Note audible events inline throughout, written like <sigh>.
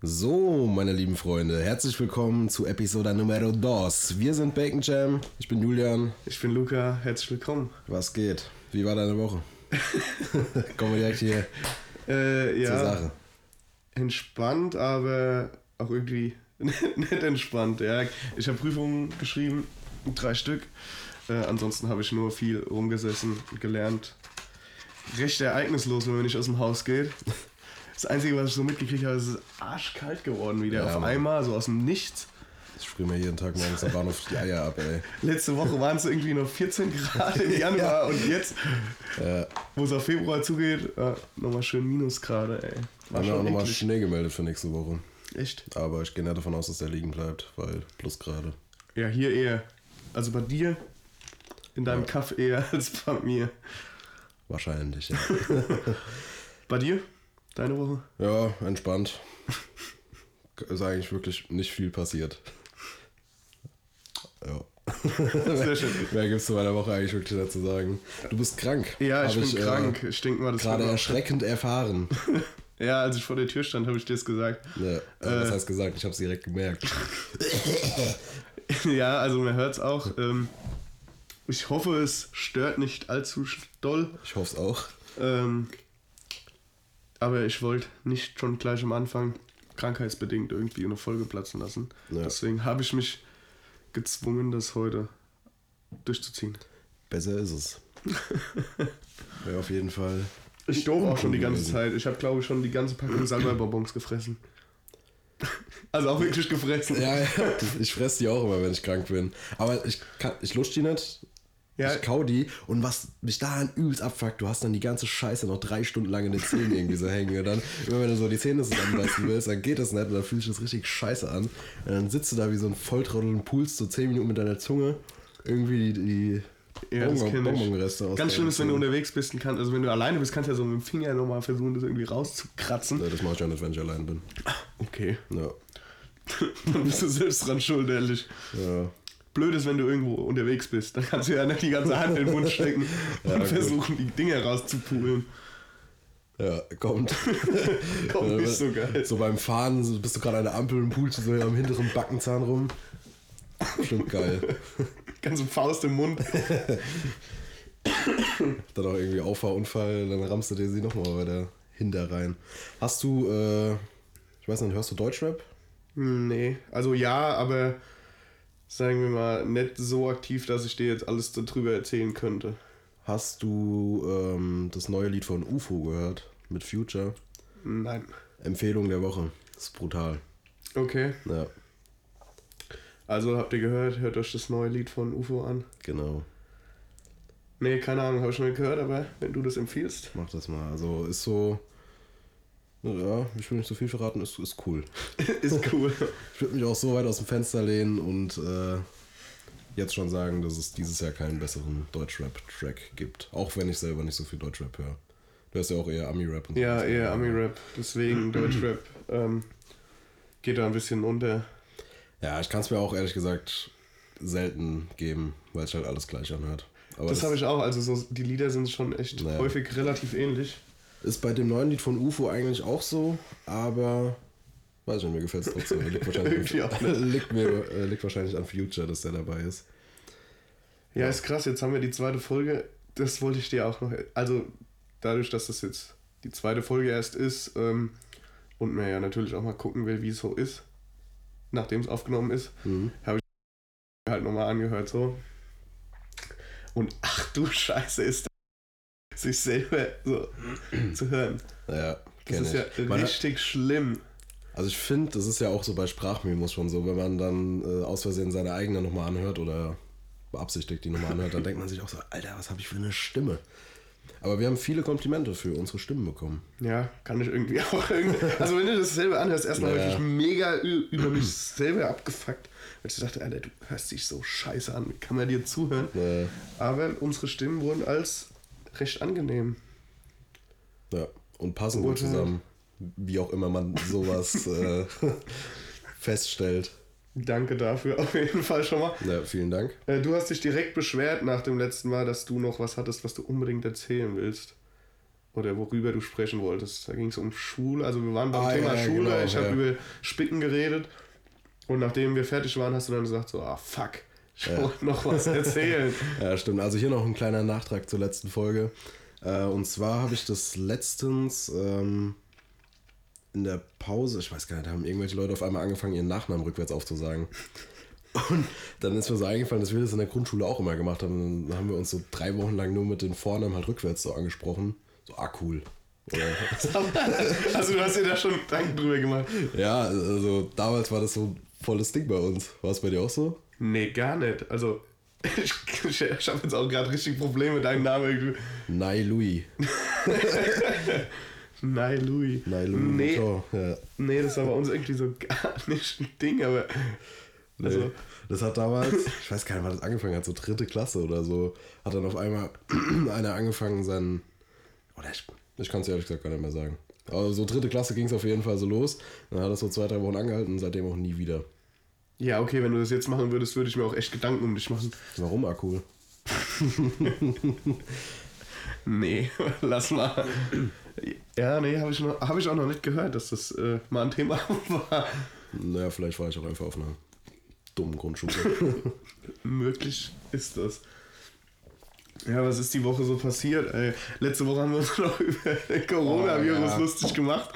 So, meine lieben Freunde, herzlich willkommen zu Episode Numero 2. Wir sind Bacon Jam, ich bin Julian. Ich bin Luca, herzlich willkommen. Was geht? Wie war deine Woche? <laughs> Kommen wir direkt hier Äh, ja, zur Sache. entspannt, aber auch irgendwie <laughs> nicht entspannt. Ja, ich habe Prüfungen geschrieben, drei Stück. Äh, ansonsten habe ich nur viel rumgesessen, gelernt. Recht ereignislos, wenn man nicht aus dem Haus geht. Das Einzige, was ich so mitgekriegt habe, ist, es ist arschkalt geworden wieder. Ja, Auf Mann. einmal, so aus dem Nichts. Ich sprühe mir jeden Tag morgens am Bahnhof die Eier ab, ey. Letzte Woche waren es irgendwie noch 14 Grad im <laughs> Januar und jetzt, Ja, wo es auf Februar zugeht, äh, nochmal schön Minusgrade, ey. War haben wir auch schon nochmal. Schnee gemeldet für nächste Woche. Echt? Aber ich gehe nicht davon aus, dass der liegen bleibt, weil Plusgrade. Ja, hier eher. Also bei dir in deinem Ja. Kaff eher <laughs> als bei mir. Wahrscheinlich, ja. <laughs> Bei dir? Deine Woche? ja, entspannt. Ist eigentlich wirklich nicht viel passiert. Ja. Sehr schön. Mehr gibt's zu meiner Woche eigentlich wirklich nicht zu sagen. Du bist krank. Ja, ich bin äh, krank. Ich denke mal, das Gerade erschreckend erfahren. <laughs> Ja, als ich vor der Tür stand, habe ich dir das gesagt. Ja, äh, was heißt gesagt? Ich habe es direkt gemerkt. <laughs> ja, also man hört es auch. Ähm, ich hoffe, es stört nicht allzu doll. Ich hoffe es auch. Ähm, aber ich wollte nicht schon gleich am Anfang krankheitsbedingt irgendwie eine Folge platzen lassen. Ja. Deswegen habe ich mich gezwungen, das heute durchzuziehen. Besser ist es. <laughs> Ja, auf jeden Fall. Ich doof auch schon die ganze gewesen. Zeit. Ich habe, glaube ich, schon die ganze Packung Salbei-Bonbons gefressen. <laughs> Also auch wirklich gefressen. Ja, ja, ich fress die auch immer, wenn ich krank bin. Aber ich, kann, ich lutsch die nicht. Ja. Ich kau die und was mich daran übelst abfuckt, du hast dann die ganze Scheiße noch drei Stunden lang in den Zähnen irgendwie so hängen. Und dann, immer wenn du so die Zähne zusammenbeißen willst, dann geht das nicht und dann fühlt sich das richtig scheiße an. Und dann sitzt du da wie so ein Volltrottel und pulst so zehn Minuten mit deiner Zunge irgendwie die, die Ja, Bonbon-. Bonbonreste aus Ganz schlimm ist, wenn du unterwegs bist und kannst, also wenn du alleine bist, kannst du ja so mit dem Finger nochmal versuchen, das irgendwie rauszukratzen. Ja, das mach ich ja nicht, wenn ich allein bin. Okay. Ja. <laughs> Dann bist du selbst dran schuld, ehrlich. Ja. Blöd ist, wenn du irgendwo unterwegs bist. Dann kannst du ja nicht die ganze Hand in den Mund stecken und Ja, versuchen, die Dinge rauszupulen. Ja, kommt. <laughs> Kommt nicht so geil. So beim Fahren so bist du gerade an der Ampel und pulst so am hinteren Backenzahn rum. Stimmt geil. <laughs> Ganze Faust im Mund. <laughs> Dann auch irgendwie Auffahrunfall, dann rammst du dir sie nochmal weiter hinter rein. Hast du, äh, ich weiß nicht, hörst du Deutschrap? Nee, also ja, aber sagen wir mal, nicht so aktiv, dass ich dir jetzt alles darüber erzählen könnte. Hast du ähm, das neue Lied von UFO gehört? Mit Future? Nein. Empfehlung der Woche. Das ist brutal. Okay, Ja, also habt ihr gehört, hört euch das neue Lied von UFO an. genau. Nee, keine Ahnung, habe ich nicht gehört, aber wenn du das empfiehlst. Mach das mal. Also ist so. Ja, ich will nicht so viel verraten, ist, ist cool. <laughs> ist cool. <laughs> Ich würde mich auch so weit aus dem Fenster lehnen und äh, jetzt schon sagen, dass es dieses Jahr keinen besseren Deutschrap-Track gibt. Auch wenn ich selber nicht so viel Deutschrap höre. Du hörst ja auch eher Ami-Rap und so. Ja, eher Ami-Rap, deswegen <clears throat> Deutschrap ähm, geht da ein bisschen unter. Ja, ich kann es mir auch ehrlich gesagt selten geben, weil es halt alles gleich anhört. Aber Das habe ich auch, also so, die Lieder sind schon echt Naja. häufig relativ ähnlich. Ist bei dem neuen Lied von UFO eigentlich auch so, aber weiß ich nicht, mir gefällt es trotzdem. Liegt <laughs> wahrscheinlich, <laughs> liegt, mir, äh, liegt wahrscheinlich an Future, dass der dabei ist. Ja, ist krass, jetzt haben wir die zweite Folge. Das wollte ich dir auch noch. Also, dadurch, dass das jetzt die zweite Folge erst ist ähm, und man ja natürlich auch mal gucken will, wie es so ist, nachdem es aufgenommen ist, Mhm. habe ich halt nochmal angehört so. Und ach du Scheiße, ist das, sich selber so zu hören. Ja, Das ist ich. ja Man- richtig schlimm. Also ich finde, das ist ja auch so bei Sprachmemos schon so, wenn man dann äh, aus Versehen seine eigene nochmal anhört oder beabsichtigt die nochmal anhört, dann denkt man sich auch so, Alter, was habe ich für eine Stimme? Aber wir haben viele Komplimente für unsere Stimmen bekommen. Ja, kann ich irgendwie <laughs> auch irgendwie. Also wenn du das selber anhörst, erstmal Ja. wirklich mega ü- über mich selber abgefuckt. Weil ich dachte, Alter, du hörst dich so scheiße an, kann man dir zuhören? Äh, Aber unsere Stimmen wurden als recht angenehm. ja, und passen gut zusammen. Wie auch immer man sowas <laughs> äh, feststellt. Danke dafür auf jeden Fall schon mal. Ja, vielen Dank. Äh, Du hast dich direkt beschwert nach dem letzten Mal, dass du noch was hattest, was du unbedingt erzählen willst. oder worüber du sprechen wolltest. Da ging es um Schule, also wir waren beim Ah, Thema ja, Schule, genau, ich habe ja. über Spicken geredet und nachdem wir fertig waren, hast du dann gesagt so, ah fuck, ich wollte noch was erzählen. <laughs> Ja, stimmt. Also hier noch ein kleiner Nachtrag zur letzten Folge. Äh, und zwar habe ich das letztens ähm, in der Pause, ich weiß gar nicht, da haben irgendwelche Leute auf einmal angefangen, ihren Nachnamen rückwärts aufzusagen. Und dann ist mir so eingefallen, dass wir das in der Grundschule auch immer gemacht haben. Und dann haben wir uns so drei Wochen lang nur mit den Vornamen halt rückwärts so angesprochen. So, ah, cool. <laughs> Also du hast dir da schon Gedanken drüber gemacht. ja, also damals war das so ein volles Ding bei uns. War es bei dir auch so? Nee, gar nicht. Also <laughs> ich, ich, ich habe jetzt auch gerade richtig Probleme, deinen Namen irgendwie. Nai Louis. <laughs> Nein, Louis. Nai Louis. Nee, Ja. nee, das war bei uns irgendwie so gar <laughs> nicht ein Ding, aber also, Nee. Das hat damals, ich weiß gar nicht, wann das angefangen hat, so dritte Klasse oder so, hat dann auf einmal <clears throat> einer angefangen, seinen, oder ich, ich kann es ehrlich gesagt gar nicht mehr sagen. Aber so dritte Klasse ging es auf jeden Fall so los. Dann hat das so zwei, drei Wochen angehalten und seitdem auch nie wieder. Ja, okay, wenn du das jetzt machen würdest, würde ich mir auch echt Gedanken um dich machen. Warum Akku? <laughs> Nee, <laughs> lass mal. Ja, nee, habe ich, noch- hab ich auch noch nicht gehört, dass das äh, mal ein Thema <laughs> war. Naja, vielleicht war ich auch einfach auf einer dummen Grundschule. Möglich ist das. Ja, was ist die Woche so passiert? Ey, letzte Woche haben wir uns <laughs> noch über den Coronavirus Oh, ja. lustig gemacht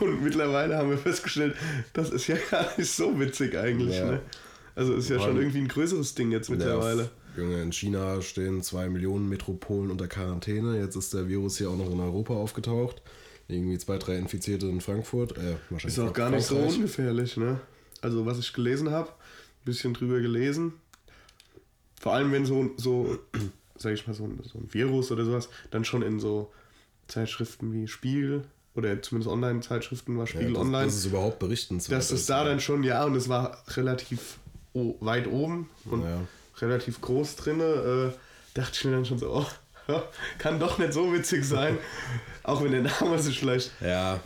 und mittlerweile haben wir festgestellt, das ist ja <laughs> gar nicht so witzig eigentlich. Ja. Ne? Also ist ja Vor schon irgendwie ein größeres Ding jetzt mittlerweile. Junge, in China stehen zwei Millionen Metropolen unter Quarantäne. Jetzt ist der Virus hier auch noch in Europa aufgetaucht. Irgendwie zwei, drei Infizierte in Frankfurt. Äh, wahrscheinlich Ist auch gar nicht so Frankreich. ungefährlich, ne? Also was ich gelesen habe, ein bisschen drüber gelesen. Vor allem wenn so, so sag ich mal, so ein, so ein Virus oder sowas, dann schon in so Zeitschriften wie Spiegel oder zumindest Online-Zeitschriften war Ja, Spiegel das, Online, Das ist überhaupt berichtenswert. dass es da dann schon, ja, und es war relativ o- weit oben und Ja. relativ groß drinne, äh, dachte ich mir dann schon so, oh, <laughs> ja, kann doch nicht so witzig sein, <laughs> auch wenn der Name sich vielleicht Ja,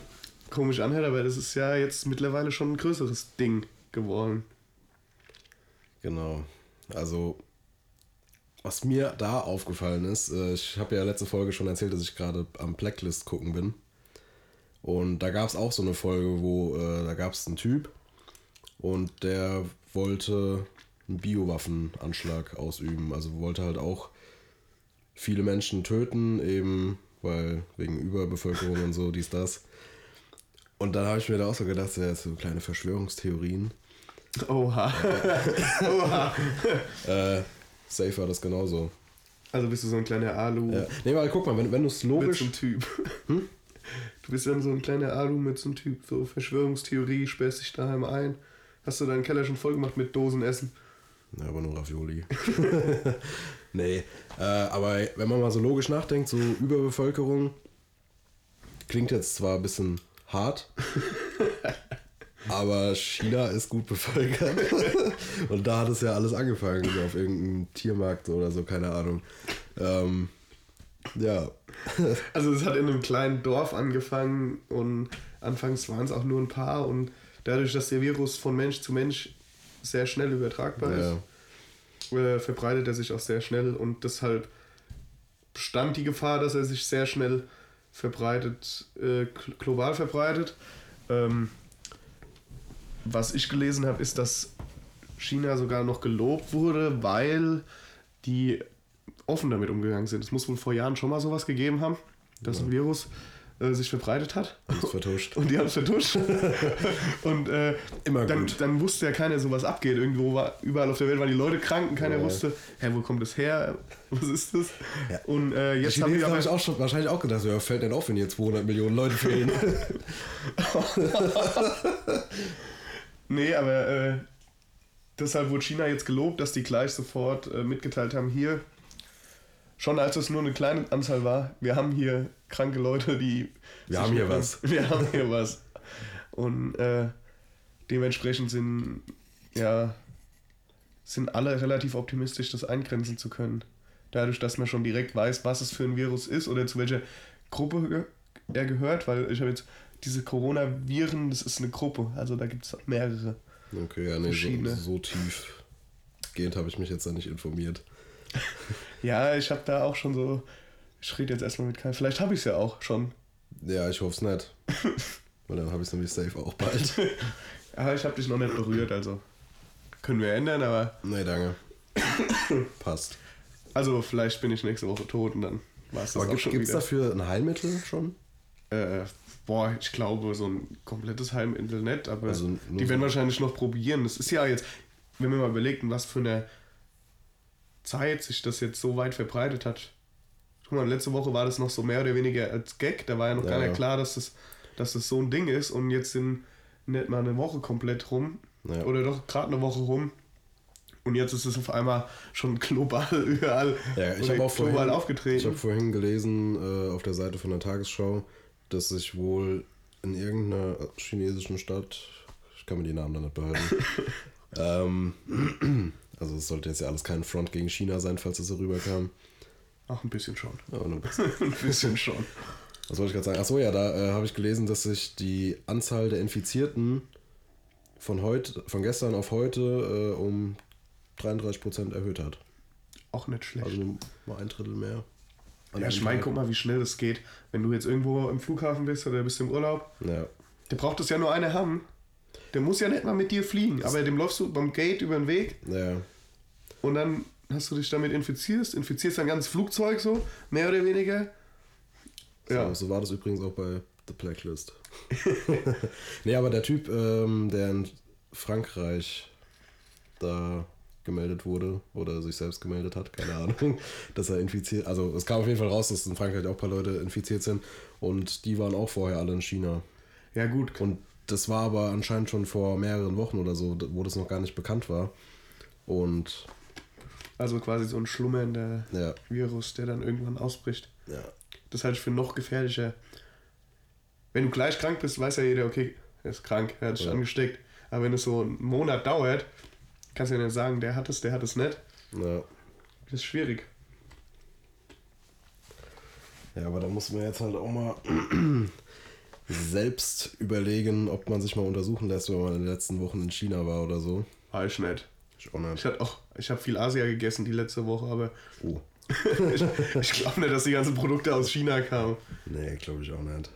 komisch anhört, aber das ist ja jetzt mittlerweile schon ein größeres Ding geworden. Genau. Also, was mir da aufgefallen ist, äh, ich habe ja letzte Folge schon erzählt, dass ich gerade am Blacklist gucken bin. Und da gab es auch so eine Folge, wo äh, da gab es einen Typ und der wollte einen Biowaffenanschlag ausüben. Also wollte halt auch viele Menschen töten, eben weil wegen Überbevölkerung und so, dies, das. Und dann habe ich mir da auch so gedacht, ja, so kleine Verschwörungstheorien. Oha. Oha. <laughs> Äh, safe war das genauso. Also bist du so ein kleiner Alu Ja. Nee, weil guck mal, wenn, wenn du es mit logisch. so einem Typ. <laughs> Du bist dann so ein kleiner Alu mit so einem Typ, so Verschwörungstheorie, sperrst dich daheim ein. Hast du deinen Keller schon voll gemacht mit Dosenessen? Ja, aber nur Ravioli. <laughs> nee, äh, aber wenn man mal so logisch nachdenkt, so Überbevölkerung klingt jetzt zwar ein bisschen hart, <laughs> aber China ist gut bevölkert. <laughs> Und da hat es ja alles angefangen, so auf irgendeinem Tiermarkt oder so, keine Ahnung. Ähm, ja, <laughs> Also es hat in einem kleinen Dorf angefangen und anfangs waren es auch nur ein paar und dadurch, dass der Virus von Mensch zu Mensch sehr schnell übertragbar ja. ist, äh, verbreitet er sich auch sehr schnell und deshalb bestand die Gefahr, dass er sich sehr schnell verbreitet, äh, gl- global verbreitet. Ähm, was ich gelesen habe, ist, dass China sogar noch gelobt wurde, weil die offen damit umgegangen sind. Es muss wohl vor Jahren schon mal sowas gegeben haben, dass ein Virus äh, sich verbreitet hat. Alles vertuscht. <laughs> Und die haben es vertuscht. <laughs> und äh, Immer dann, gut. dann wusste ja keiner, so was abgeht. Irgendwo war, überall auf der Welt waren die Leute krank und keiner Ja. wusste, hä, wo kommt das her? <laughs> Was ist das? Ja. Und äh, jetzt haben die aber, ich auch schon wahrscheinlich auch gedacht, ja, fällt denn auf, wenn hier 200 Millionen Leute fehlen. Nee, aber äh, deshalb wurde China jetzt gelobt, dass die gleich sofort äh, mitgeteilt haben, hier, schon als es nur eine kleine Anzahl war, wir haben hier kranke Leute, die... Wir haben hier was. <laughs> Wir haben hier was. Und äh, dementsprechend sind, ja, sind alle relativ optimistisch, das eingrenzen zu können. Dadurch, dass man schon direkt weiß, was es für ein Virus ist oder zu welcher Gruppe er gehört, weil ich habe jetzt diese Coronaviren, das ist eine Gruppe, also da gibt es mehrere. Okay, ja, nee, so, so tief gehend habe ich mich jetzt da nicht informiert. <laughs> Ja, ich habe da auch schon so Ich rede jetzt erstmal mit keinem. Vielleicht habe ich es ja auch schon. Ja, ich hoffe es nicht. <laughs> Weil dann habe ich es nämlich safe auch bald. <laughs> Ja, ich habe dich noch nicht berührt, also können wir ändern, aber nee, danke. <coughs> Passt. also vielleicht bin ich nächste Woche tot und dann war es das Aber auch gibt schon es wieder. dafür ein Heilmittel schon? Äh, boah, ich glaube, so ein komplettes Heilmittel nicht, aber Also die so- werden wahrscheinlich noch probieren. Das ist ja jetzt, wenn wir mal überlegen, was für eine Zeit sich das jetzt so weit verbreitet hat. Guck mal, letzte Woche war das noch so mehr oder weniger als Gag, da war ja noch Ja, gar ja. nicht klar, dass das, dass das so ein Ding ist und jetzt sind nicht mal eine Woche komplett rum Ja. oder doch gerade eine Woche rum. Und jetzt ist es auf einmal schon global <laughs> überall, Ja, ich habe auch vorhin, global ich aufgetreten. habe vorhin gelesen äh, auf der Seite von der Tagesschau, dass sich wohl in irgendeiner chinesischen Stadt, ich kann mir die Namen dann nicht behalten, <laughs> ähm, <clears throat> also es sollte jetzt ja alles kein Front gegen China sein, falls es so rüberkam. Ach, ein bisschen schon. Nur ein <laughs> bisschen. ein bisschen schon. Was wollte ich gerade sagen? Achso, ja, da äh, habe ich gelesen, dass sich die Anzahl der Infizierten von heute, von gestern auf heute äh, um 33% erhöht hat. Auch nicht schlecht. Also nur mal ein Drittel mehr. An Ja, ich meine, Tag. guck mal, wie schnell das geht. Wenn du jetzt irgendwo im Flughafen bist oder bist im Urlaub, Ja. der braucht es ja nur einer haben. Der muss ja nicht mal mit dir fliegen, aber dem läufst du beim Gate über den Weg Ja. und dann hast du dich damit infizierst, infizierst dein ganzes Flugzeug so, mehr oder weniger. Ja, So, so war das übrigens auch bei The Blacklist. <laughs> nee, aber der Typ, ähm, der in Frankreich da gemeldet wurde oder sich selbst gemeldet hat, keine Ahnung, <laughs> dass er infiziert, also es kam auf jeden Fall raus, dass in Frankreich auch ein paar Leute infiziert sind und die waren auch vorher alle in China. ja gut. Und das war aber anscheinend schon vor mehreren Wochen oder so, wo das noch gar nicht bekannt war. Und Also quasi so ein schlummernder ja, Virus, der dann irgendwann ausbricht. ja, Das halte ich für noch gefährlicher. Wenn du gleich krank bist, weiß ja jeder, okay, er ist krank, er hat sich Ja. angesteckt. Aber wenn es so einen Monat dauert, kannst ja nicht sagen, der hat es, der hat es nicht. ja. Das ist schwierig. Ja, aber da muss man jetzt halt auch mal <clears throat> selbst überlegen, ob man sich mal untersuchen lässt, wenn man in den letzten Wochen in China war oder so. War ich nicht. Ich auch nicht. Ich hatte auch, ich habe viel Asia gegessen die letzte Woche, aber Oh, <laughs> ich, ich glaube nicht, dass die ganzen Produkte aus China kamen. nee, glaube ich auch nicht.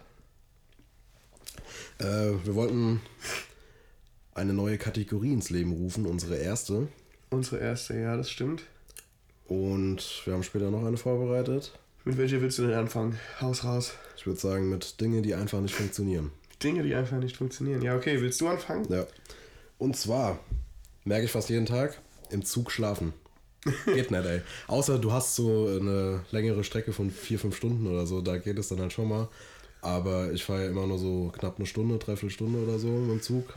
Äh, wir wollten eine neue Kategorie ins Leben rufen, unsere erste. Unsere erste, ja, das stimmt. Und wir haben später noch eine vorbereitet. Mit welcher willst du denn anfangen? Haus raus. Ich würde sagen, mit Dingen, die einfach nicht funktionieren. Dinge, die einfach nicht funktionieren. Ja, okay, willst du anfangen? Ja. Und zwar merke ich fast jeden Tag im Zug schlafen. Geht nicht, ey. <laughs> Außer du hast so eine längere Strecke von vier, fünf Stunden oder so, da geht es dann halt schon mal. Aber ich fahre ja immer nur so knapp eine Stunde, dreiviertel Stunde oder so mit dem Zug.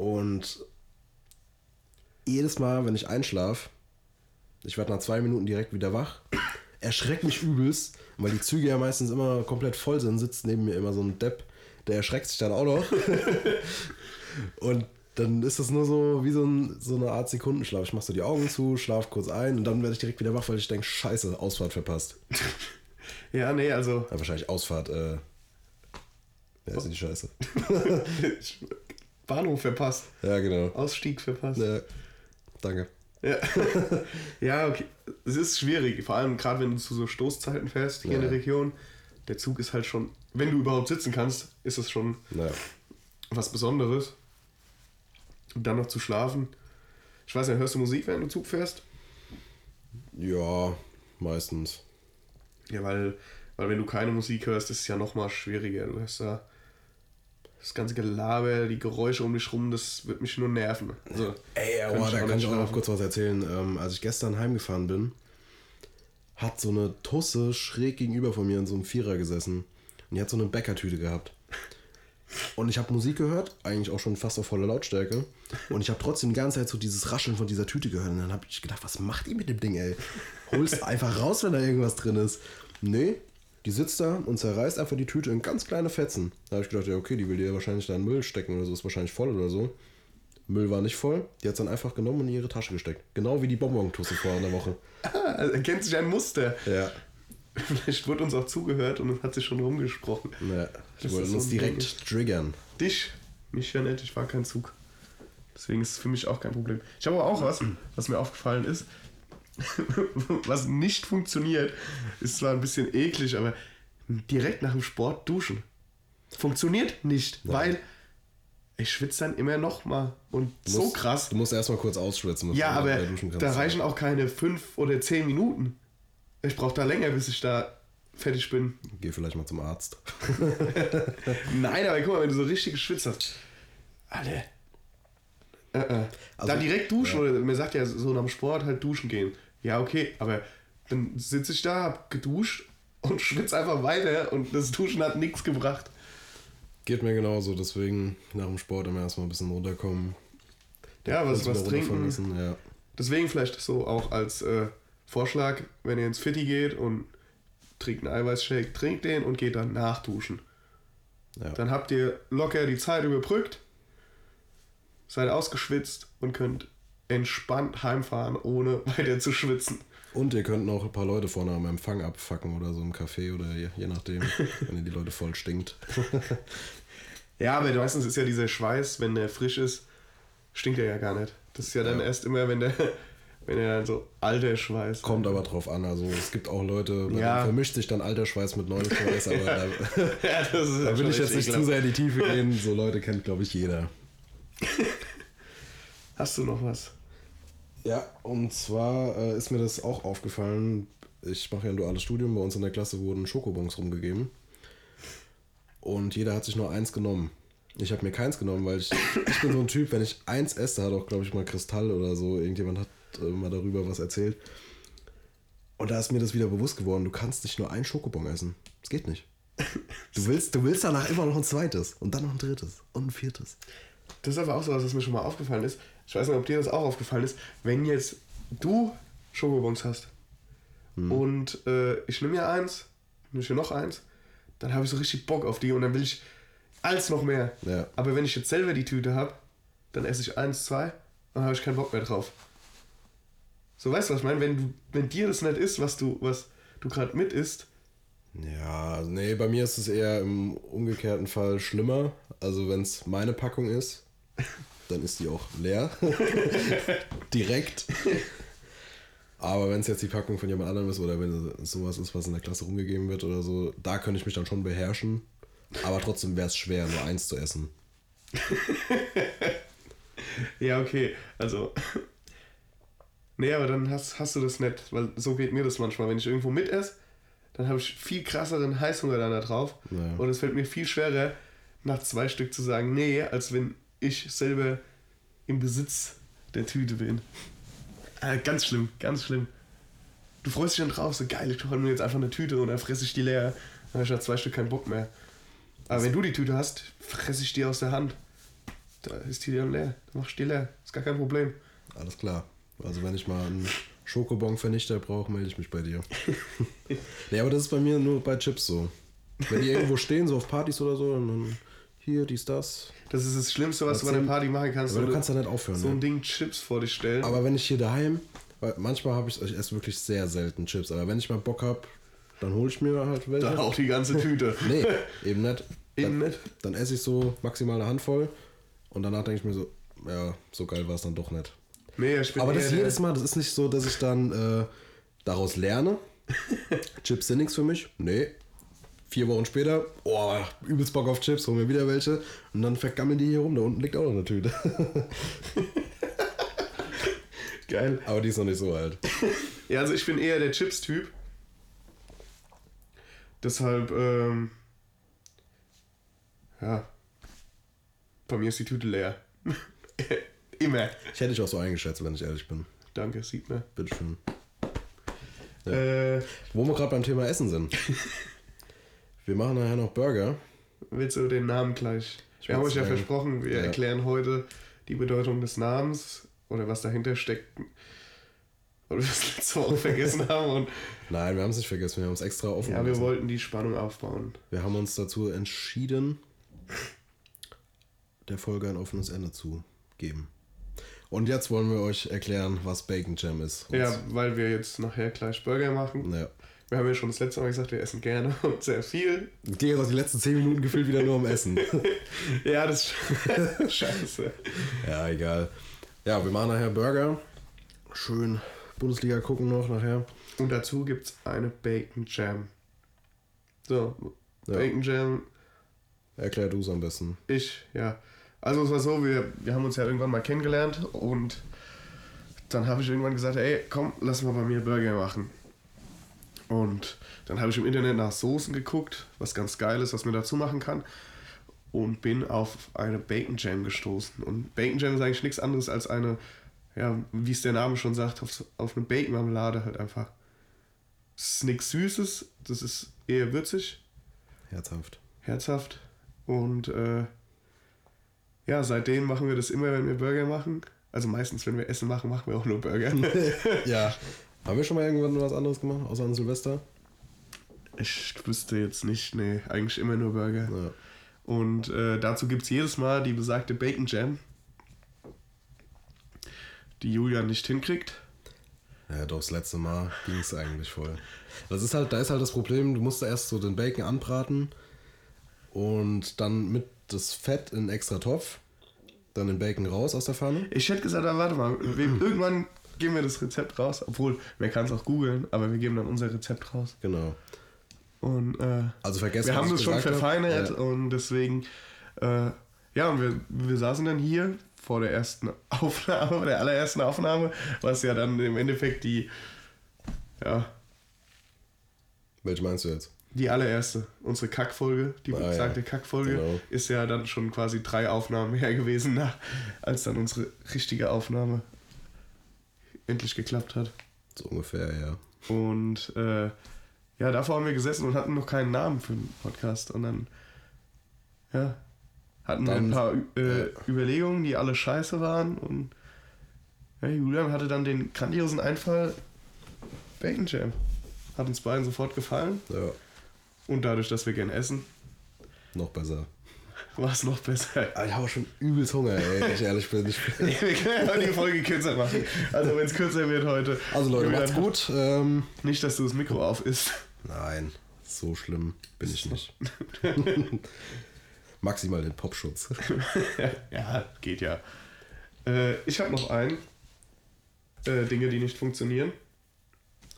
Und jedes Mal, wenn ich einschlafe, ich werde nach zwei Minuten direkt wieder wach, <clears throat> erschreckt mich übelst, weil die Züge ja meistens immer komplett voll sind, sitzt neben mir immer so ein Depp, der erschreckt sich dann auch noch. <laughs> Und dann ist das nur so wie so, ein, so eine Art Sekundenschlaf. Ich mach so die Augen zu, schlaf kurz ein und dann werde ich direkt wieder wach, weil ich denke, scheiße, Ausfahrt verpasst. <laughs> Ja, nee, also Ja, wahrscheinlich Ausfahrt, äh. Ja, ist die Scheiße. <laughs> Bahnhof verpasst. Ja, genau. Ausstieg verpasst. Ja, danke. Ja. <laughs> ja, okay. Es ist schwierig, vor allem gerade wenn du zu so Stoßzeiten fährst hier in der Ja. Region. Der Zug ist halt schon, wenn du überhaupt sitzen kannst, ist es schon Naja. was Besonderes. Und dann noch zu schlafen. Ich weiß nicht, hörst du Musik, wenn du Zug fährst? Ja, meistens. Ja, weil, weil wenn du keine Musik hörst, ist es ja noch mal schwieriger. Du hast da das ganze Gelaber, die Geräusche um dich rum, das wird mich nur nerven. Also, Ey, ich da kann ich auch noch kurz was erzählen. Ähm, als ich gestern heimgefahren bin, hat so eine Tusse schräg gegenüber von mir in so einem Vierer gesessen. Und die hat so eine Bäckertüte gehabt. Und ich habe Musik gehört, eigentlich auch schon fast auf voller Lautstärke. Und ich habe trotzdem die ganze Zeit so dieses Rascheln von dieser Tüte gehört. Und dann habe ich gedacht, was macht ihr mit dem Ding, ey? Holst <laughs> einfach raus, wenn da irgendwas drin ist. Nee, die sitzt da und zerreißt einfach die Tüte in ganz kleine Fetzen. Da habe ich gedacht, ja, okay, die will dir wahrscheinlich da in Müll stecken oder so, ist wahrscheinlich voll oder so. Müll war nicht voll. Die hat es dann einfach genommen und in ihre Tasche gesteckt. Genau wie die Bonbon-Tusse vor einer Woche. <laughs> ah, also erkennt sich ein Muster. Ja. Vielleicht wurde uns auch zugehört und hat sich schon rumgesprochen. ja. Die wollten so uns direkt triggern. Dich, mich ja nicht, ich war kein Zug. Deswegen ist es für mich auch kein Problem. Ich habe aber auch was, was mir aufgefallen ist. <laughs> was nicht funktioniert, ist zwar ein bisschen eklig, aber direkt nach dem Sport duschen. Funktioniert nicht, weil ich schwitze dann immer noch mal. Und Du so musst- krass. Du musst erstmal kurz ausschwitzen. Ja, aber da reichen auch keine fünf oder zehn Minuten. Ich brauche da länger, bis ich da fertig bin. Geh vielleicht mal zum Arzt. <laughs> Nein, aber guck mal, wenn du so richtig geschwitzt hast. Alter. Äh, äh. Also- dann direkt duschen. Oder mir sagt ja so nach dem Sport halt duschen gehen. Ja, okay, aber dann sitze ich da, hab geduscht und <laughs> schwitze einfach weiter und das Duschen hat nichts gebracht. Geht mir genauso, deswegen nach dem Sport immer erstmal ein bisschen runterkommen. Ja, was, was trinken. lassen, Ja. Deswegen vielleicht so auch als äh, Vorschlag, wenn ihr ins Fitti geht und trinkt einen Eiweißshake, trinkt den und geht dann nachduschen. Ja. Dann habt ihr locker die Zeit überbrückt, seid ausgeschwitzt und könnt entspannt heimfahren, ohne <laughs> weiter zu schwitzen. Und ihr könnt noch ein paar Leute vorne am Empfang abfacken oder so im Café oder je, je nachdem, <laughs> wenn ihr die Leute voll stinkt. <laughs> Ja, aber meistens ist ja dieser Schweiß, wenn der frisch ist, stinkt er ja gar nicht. Das ist ja dann Ja. erst immer, wenn der, wenn er dann so alter Schweiß. Kommt aber drauf an. Also es gibt auch Leute, bei Ja. denen vermischt sich dann alter Schweiß mit neuem Schweiß, aber da, ja, da ja will schon ich jetzt nicht zu sehr in die Tiefe gehen. So Leute kennt, glaube ich, jeder. Hast du noch was? Ja, und zwar äh, ist mir das auch aufgefallen. Ich mache ja ein duales Studium. Bei uns in der Klasse wurden Schokobons rumgegeben. Und jeder hat sich nur eins genommen. Ich habe mir keins genommen, weil ich, ich bin so ein Typ, wenn ich eins esse, hat auch, glaube ich, mal Kristall oder so. Irgendjemand hat äh, mal darüber was erzählt. Und da ist mir das wieder bewusst geworden, du kannst nicht nur ein Schokobon essen. Das geht nicht. Du willst, du willst danach immer noch ein zweites und dann noch ein drittes und ein viertes. Das ist aber auch so was, was mir schon mal aufgefallen ist. Ich weiß nicht, ob dir das auch aufgefallen ist. Wenn jetzt du Schokobons hast und äh, ich nehme ja eins, nehme ich hier noch eins, dann habe ich so richtig Bock auf die und dann will ich alles noch mehr. Ja. Aber wenn ich jetzt selber die Tüte habe, dann esse ich eins, zwei, dann habe ich keinen Bock mehr drauf. So weißt du, was ich meine? Wenn, du, wenn dir das nicht ist, was du, was du gerade mit isst, Ja, also nee, bei mir ist es eher im umgekehrten Fall schlimmer. Also wenn es meine Packung ist, <laughs> dann ist die auch leer. <laughs> Direkt. Aber wenn es jetzt die Packung von jemand anderem ist oder wenn es sowas ist, was in der Klasse rumgegeben wird oder so, da könnte ich mich dann schon beherrschen. Aber trotzdem wäre es schwer, nur eins zu essen. <laughs> Ja, okay. Also. Nee, aber dann hast, hast du das nicht, weil so geht mir das manchmal. Wenn ich irgendwo mit esse, dann habe ich viel krasseren Heißhunger dann da drauf. Ja. Und es fällt mir viel schwerer, nach zwei Stück zu sagen, nee, als wenn ich selber im Besitz der Tüte bin. Äh, ganz schlimm, ganz schlimm. Du freust dich dann drauf, so geil, ich hol mir jetzt einfach eine Tüte und dann fresse ich die leer. Dann habe ich nach zwei Stück keinen Bock mehr. Aber wenn du die Tüte hast, fresse ich die aus der Hand. Da ist die dann leer. Dann machst du die leer. Ist gar kein Problem. Alles klar. Also wenn ich mal einen Schokobon-Vernichter brauche, melde ich mich bei dir. <laughs> nee, aber das ist bei mir nur bei Chips so. Wenn die irgendwo stehen, so auf Partys oder so, dann hier, dies, das. Das ist das Schlimmste, was du bei Erzähl- einer Party machen kannst. Aber du kannst da nicht aufhören. so ne? ein Ding Chips vor dich stellen. Aber wenn ich hier daheim, weil manchmal habe ich, ich esse wirklich sehr selten Chips, aber wenn ich mal Bock habe, dann hole ich mir halt welche. dann auch die ganze Tüte. <laughs> Nee, eben nicht. <laughs> Eben dann, nicht. Dann esse ich so maximal eine Handvoll und danach denke ich mir so, ja, so geil war es dann doch nicht. Nee, ich bin Aber das jedes Mal, das ist nicht so, dass ich dann äh, daraus lerne. <laughs> Chips sind nichts für mich. Nee. Vier Wochen später, oh, übelst Bock auf Chips, hol mir wieder welche. Und dann vergammeln die hier rum. Da unten liegt auch noch eine Tüte. <laughs> Geil. Aber die ist noch nicht so alt. Ja, also ich bin eher der Chips-Typ. Deshalb, ähm, ja, bei mir ist die Tüte leer. <laughs> Immer. Ich hätte dich auch so eingeschätzt, wenn ich ehrlich bin. Danke, sieht man. Bitteschön. Äh, Wo wir gerade beim Thema Essen sind. <laughs> Wir machen nachher noch Burger. willst du den Namen gleich? Wir haben euch ja sagen. versprochen, wir Ja. erklären heute die Bedeutung des Namens oder was dahinter steckt. Weil wir es letzte Woche <laughs> vergessen haben und Nein, wir haben es nicht vergessen, wir haben es extra offen ja, wir gelassen. wollten die Spannung aufbauen. Wir haben uns dazu entschieden, der Folge ein offenes Ende zu geben. Und jetzt wollen wir euch erklären, was Bacon Jam ist. Und Ja, weil wir jetzt nachher gleich Burger machen. ja. Wir haben ja schon das letzte Mal gesagt, wir essen gerne <laughs> und sehr viel. Ging jetzt auch die letzten 10 Minuten gefühlt wieder nur um Essen. <laughs> Ja, das ist <laughs> scheiße. ja, egal. Ja, wir machen nachher Burger. Schön Bundesliga gucken noch nachher. Und dazu gibt es eine Bacon Jam. So, Ja. Bacon Jam, Erklär du es am besten. ich, ja. Also es war so, wir, wir haben uns ja irgendwann mal kennengelernt und dann habe ich irgendwann gesagt, ey, komm, lass mal bei mir Burger machen. Und dann habe ich im Internet nach Soßen geguckt, was ganz geil ist, was man dazu machen kann. Und bin auf eine Bacon Jam gestoßen. Und Bacon Jam ist eigentlich nichts anderes als eine, ja, wie es der Name schon sagt, auf, auf eine Bacon-Marmelade halt einfach. Es ist nichts Süßes, das ist eher würzig, Herzhaft. herzhaft. Und äh, ja, seitdem machen wir das immer, wenn wir Burger machen. Also meistens, wenn wir Essen machen, machen wir auch nur Burger. <laughs> ja. <laughs> Haben wir schon mal irgendwann was anderes gemacht, außer an Silvester? ich wüsste jetzt nicht, nee, eigentlich immer nur Burger. Ja. Und äh, dazu gibt es jedes Mal die besagte Bacon Jam, die Julian nicht hinkriegt. Ja, doch, das letzte Mal ging es eigentlich voll. Das ist halt, da ist halt das Problem, du musst da erst so den Bacon anbraten und dann mit das Fett in einen extra Topf, dann den Bacon raus aus der Pfanne. Ich hätte gesagt, warte mal, irgendwann geben wir das Rezept raus, obwohl, man kann es auch googeln, aber wir geben dann unser Rezept raus. Genau. Und äh, Also vergessen, wir haben das schon verfeinert Ja. und deswegen, äh, ja, und wir, wir saßen dann hier vor der ersten Aufnahme, der allerersten Aufnahme, was ja dann im Endeffekt die, ja, Welche meinst du jetzt? die allererste, unsere Kackfolge, die Ah, ja. besagte Kackfolge, Genau. ist ja dann schon quasi drei Aufnahmen her gewesen, als dann unsere richtige Aufnahme endlich geklappt hat. So ungefähr, ja. Und äh, ja, davor haben wir gesessen und hatten noch keinen Namen für den Podcast. Und dann, ja, hatten wir ein paar äh, ja. Überlegungen, die alle scheiße waren. Und ja, Julian hatte dann den grandiosen Einfall Bacon Jam. Hat uns beiden sofort gefallen. Ja, Und dadurch, dass wir gern essen, noch besser. War es noch besser. Ah, ich habe schon übelst Hunger, ey, wenn ich ehrlich bin. Ich, wir können ja auch die Folge kürzer machen. Also wenn es kürzer wird heute. also Leute, macht's gut. Ähm, Nicht, dass du das Mikro auf isst. nein, so schlimm bin ich nicht. <laughs> Maximal den Popschutz. <laughs> ja, geht ja. Äh, ich habe noch einen. Äh, Dinge, die nicht funktionieren.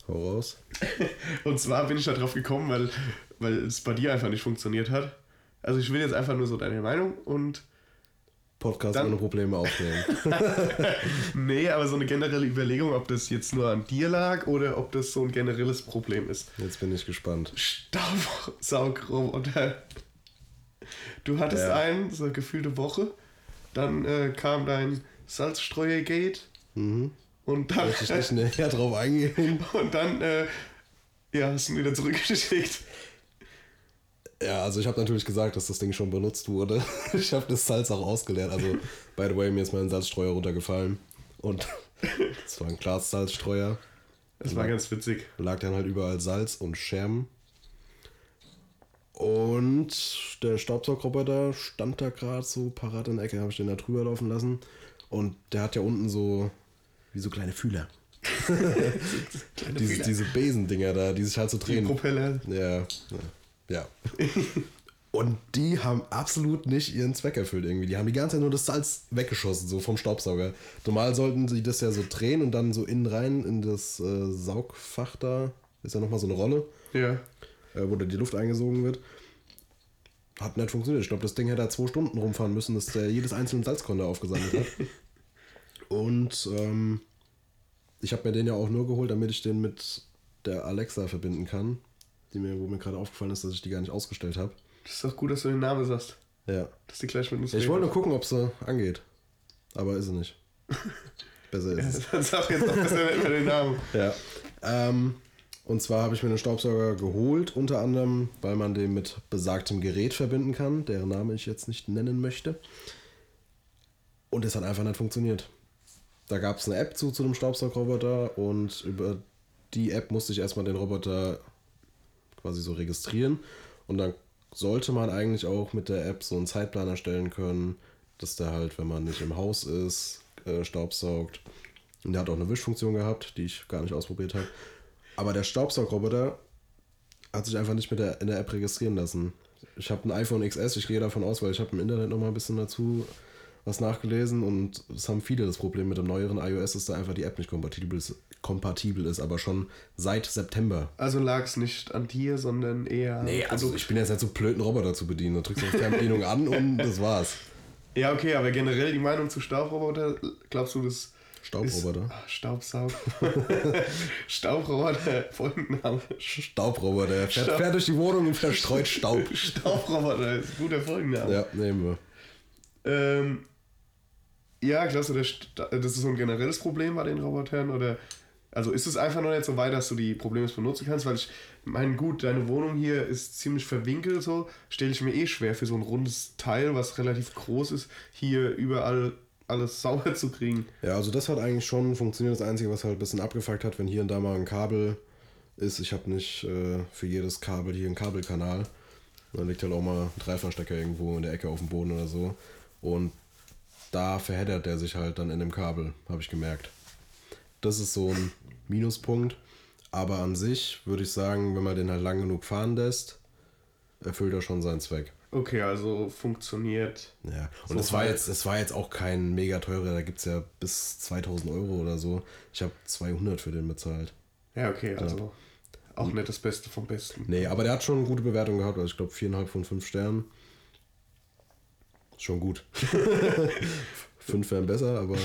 Hau raus. <laughs> Und zwar bin ich da drauf gekommen, weil, weil es bei dir einfach nicht funktioniert hat. Also ich will jetzt einfach nur so deine Meinung und Podcast Dann- ohne Probleme aufnehmen. <laughs> nee, aber so eine generelle Überlegung, ob das jetzt nur an dir lag oder ob das so ein generelles Problem ist. Jetzt bin ich gespannt. Staubsaugroboter. Du hattest Ja. einen, so eine gefühlte Woche. Dann äh, kam dein Salzstreuergate. Mhm. Und dann, Möchte ich nicht näher drauf eingehen. <laughs> und dann äh, ja, hast du ihn wieder zurückgeschickt. Ja, also ich habe natürlich gesagt, dass das Ding schon benutzt wurde. <laughs> Ich habe das Salz auch ausgeleert. Also, by the way, mir ist mein Salzstreuer runtergefallen. Und <laughs> es war ein Glas-Salzstreuer. Das war ganz witzig. lag dann halt überall Salz und Scherben. Und der Staubsaugroboter stand da gerade so parat in der Ecke, habe ich den da drüber laufen lassen. Und der hat ja unten so, wie so kleine Fühler. <laughs> diese, Fühler. diese Besendinger da, die sich halt so Die drehen. Propeller. Ja, ja. Ja. <laughs> Und die haben absolut nicht ihren Zweck erfüllt irgendwie. Die haben die ganze Zeit nur das Salz weggeschossen, so vom Staubsauger. Normal sollten sie das ja so drehen und dann so innen rein in das äh, Saugfach da. Ist ja nochmal so eine Rolle, Ja. äh, wo da die Luft eingesogen wird. Hat nicht funktioniert. Ich glaube, das Ding hätte da zwei Stunden rumfahren müssen, dass der jedes einzelne Salzkonto aufgesammelt hat. <laughs> und ähm, ich habe mir den ja auch nur geholt, damit ich den mit der Alexa verbinden kann. Die mir, wo mir gerade aufgefallen ist, dass ich die gar nicht ausgestellt habe. Das ist doch gut, dass du den Namen sagst. Ja. Dass die gleich mit uns Ich reden. wollte nur gucken, ob sie angeht. Aber ist sie nicht. <laughs> Besser ist es. Sag jetzt noch besser nicht mehr den Namen. <laughs> Ja. Ähm, und zwar habe ich mir den Staubsauger geholt, unter anderem, weil man den mit besagtem Gerät verbinden kann, deren Name ich jetzt nicht nennen möchte. Und es hat einfach nicht funktioniert. Da gab es eine App zu, zu dem Staubsaugerroboter und über die App musste ich erstmal den Roboter quasi so registrieren. Und dann sollte man eigentlich auch mit der App so einen Zeitplan erstellen können, dass der halt, wenn man nicht im Haus ist, äh, staubsaugt. Und der hat auch eine Wischfunktion gehabt, die ich gar nicht ausprobiert habe. Aber der Staubsaugroboter hat sich einfach nicht mit der, in der App registrieren lassen. Ich habe ein iPhone XS, ich gehe davon aus, weil ich habe im Internet noch mal ein bisschen dazu was nachgelesen und es haben viele das Problem mit dem neueren iOS, dass da einfach die App nicht kompatibel ist, kompatibel ist aber schon seit September. Also lag es nicht an dir, sondern eher. Nee, also ich bin jetzt nicht so blöd, einen Roboter zu bedienen. Du drückst die Fernbedienung an und das war's. Ja, okay, aber generell die Meinung zu Staubroboter, glaubst du, das Staubroboter? Ist, ach, Staubsaug. <laughs> Staubroboter, Folgenname. Staubroboter. Er fährt, fährt durch die Wohnung und verstreut Staub. <laughs> Staubroboter ist ein guter Folgenname. Ja, nehmen wir. Ähm, ja, glaubst du, das ist so ein generelles Problem bei den Robotern? Oder also ist es einfach noch nicht so weit, dass du die Probleme benutzen kannst? Weil ich meine, gut, deine Wohnung hier ist ziemlich verwinkelt so. Stelle ich mir eh schwer für so ein rundes Teil, was relativ groß ist, hier überall alles <laughs> sauber zu kriegen. Ja, also das hat eigentlich schon funktioniert. Das Einzige, was halt ein bisschen abgefuckt hat, wenn hier und da mal ein Kabel ist. Ich habe nicht äh, für jedes Kabel hier einen Kabelkanal. Dann liegt halt auch mal ein Dreiverstecker irgendwo in der Ecke auf dem Boden oder so. Und da verheddert der sich halt dann in dem Kabel, habe ich gemerkt. Das ist so ein Minuspunkt. Aber an sich würde ich sagen, wenn man den halt lang genug fahren lässt, erfüllt er schon seinen Zweck. Okay, also funktioniert. Ja, und es so war jetzt, es war jetzt auch kein mega teurer, da gibt es ja bis 2000 Euro oder so. Ich habe 200 für den bezahlt. Ja, okay, also ja. auch nicht das Beste vom Besten. Nee, aber der hat schon eine gute Bewertung gehabt, also ich glaube 4,5 von 5 Sternen. Schon gut. <laughs> 5 wären besser, aber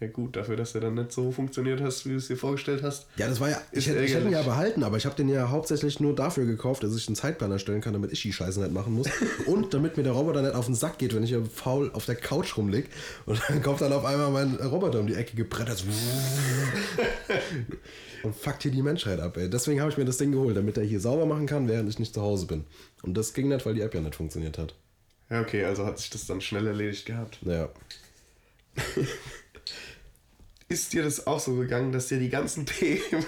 ja gut, dafür, dass er dann nicht so funktioniert hast, wie du es dir vorgestellt hast. Ja, das war ja, ich, hätte, ich hätte ihn ja behalten, aber ich habe den ja hauptsächlich nur dafür gekauft, dass ich einen Zeitplan erstellen kann, damit ich die Scheiße nicht machen muss. <laughs> und damit mir der Roboter nicht auf den Sack geht, wenn ich hier faul auf der Couch rumlieg. Und dann kommt dann auf einmal mein Roboter um die Ecke gebrettert. <laughs> und fuckt hier die Menschheit ab, ey. Deswegen habe ich mir das Ding geholt, damit er hier sauber machen kann, während ich nicht zu Hause bin. Und das ging nicht, weil die App ja nicht funktioniert hat. Ja, okay, also hat sich das dann schnell erledigt gehabt. Ja. <laughs> ist dir das auch so gegangen, dass dir die ganzen <laughs> Themen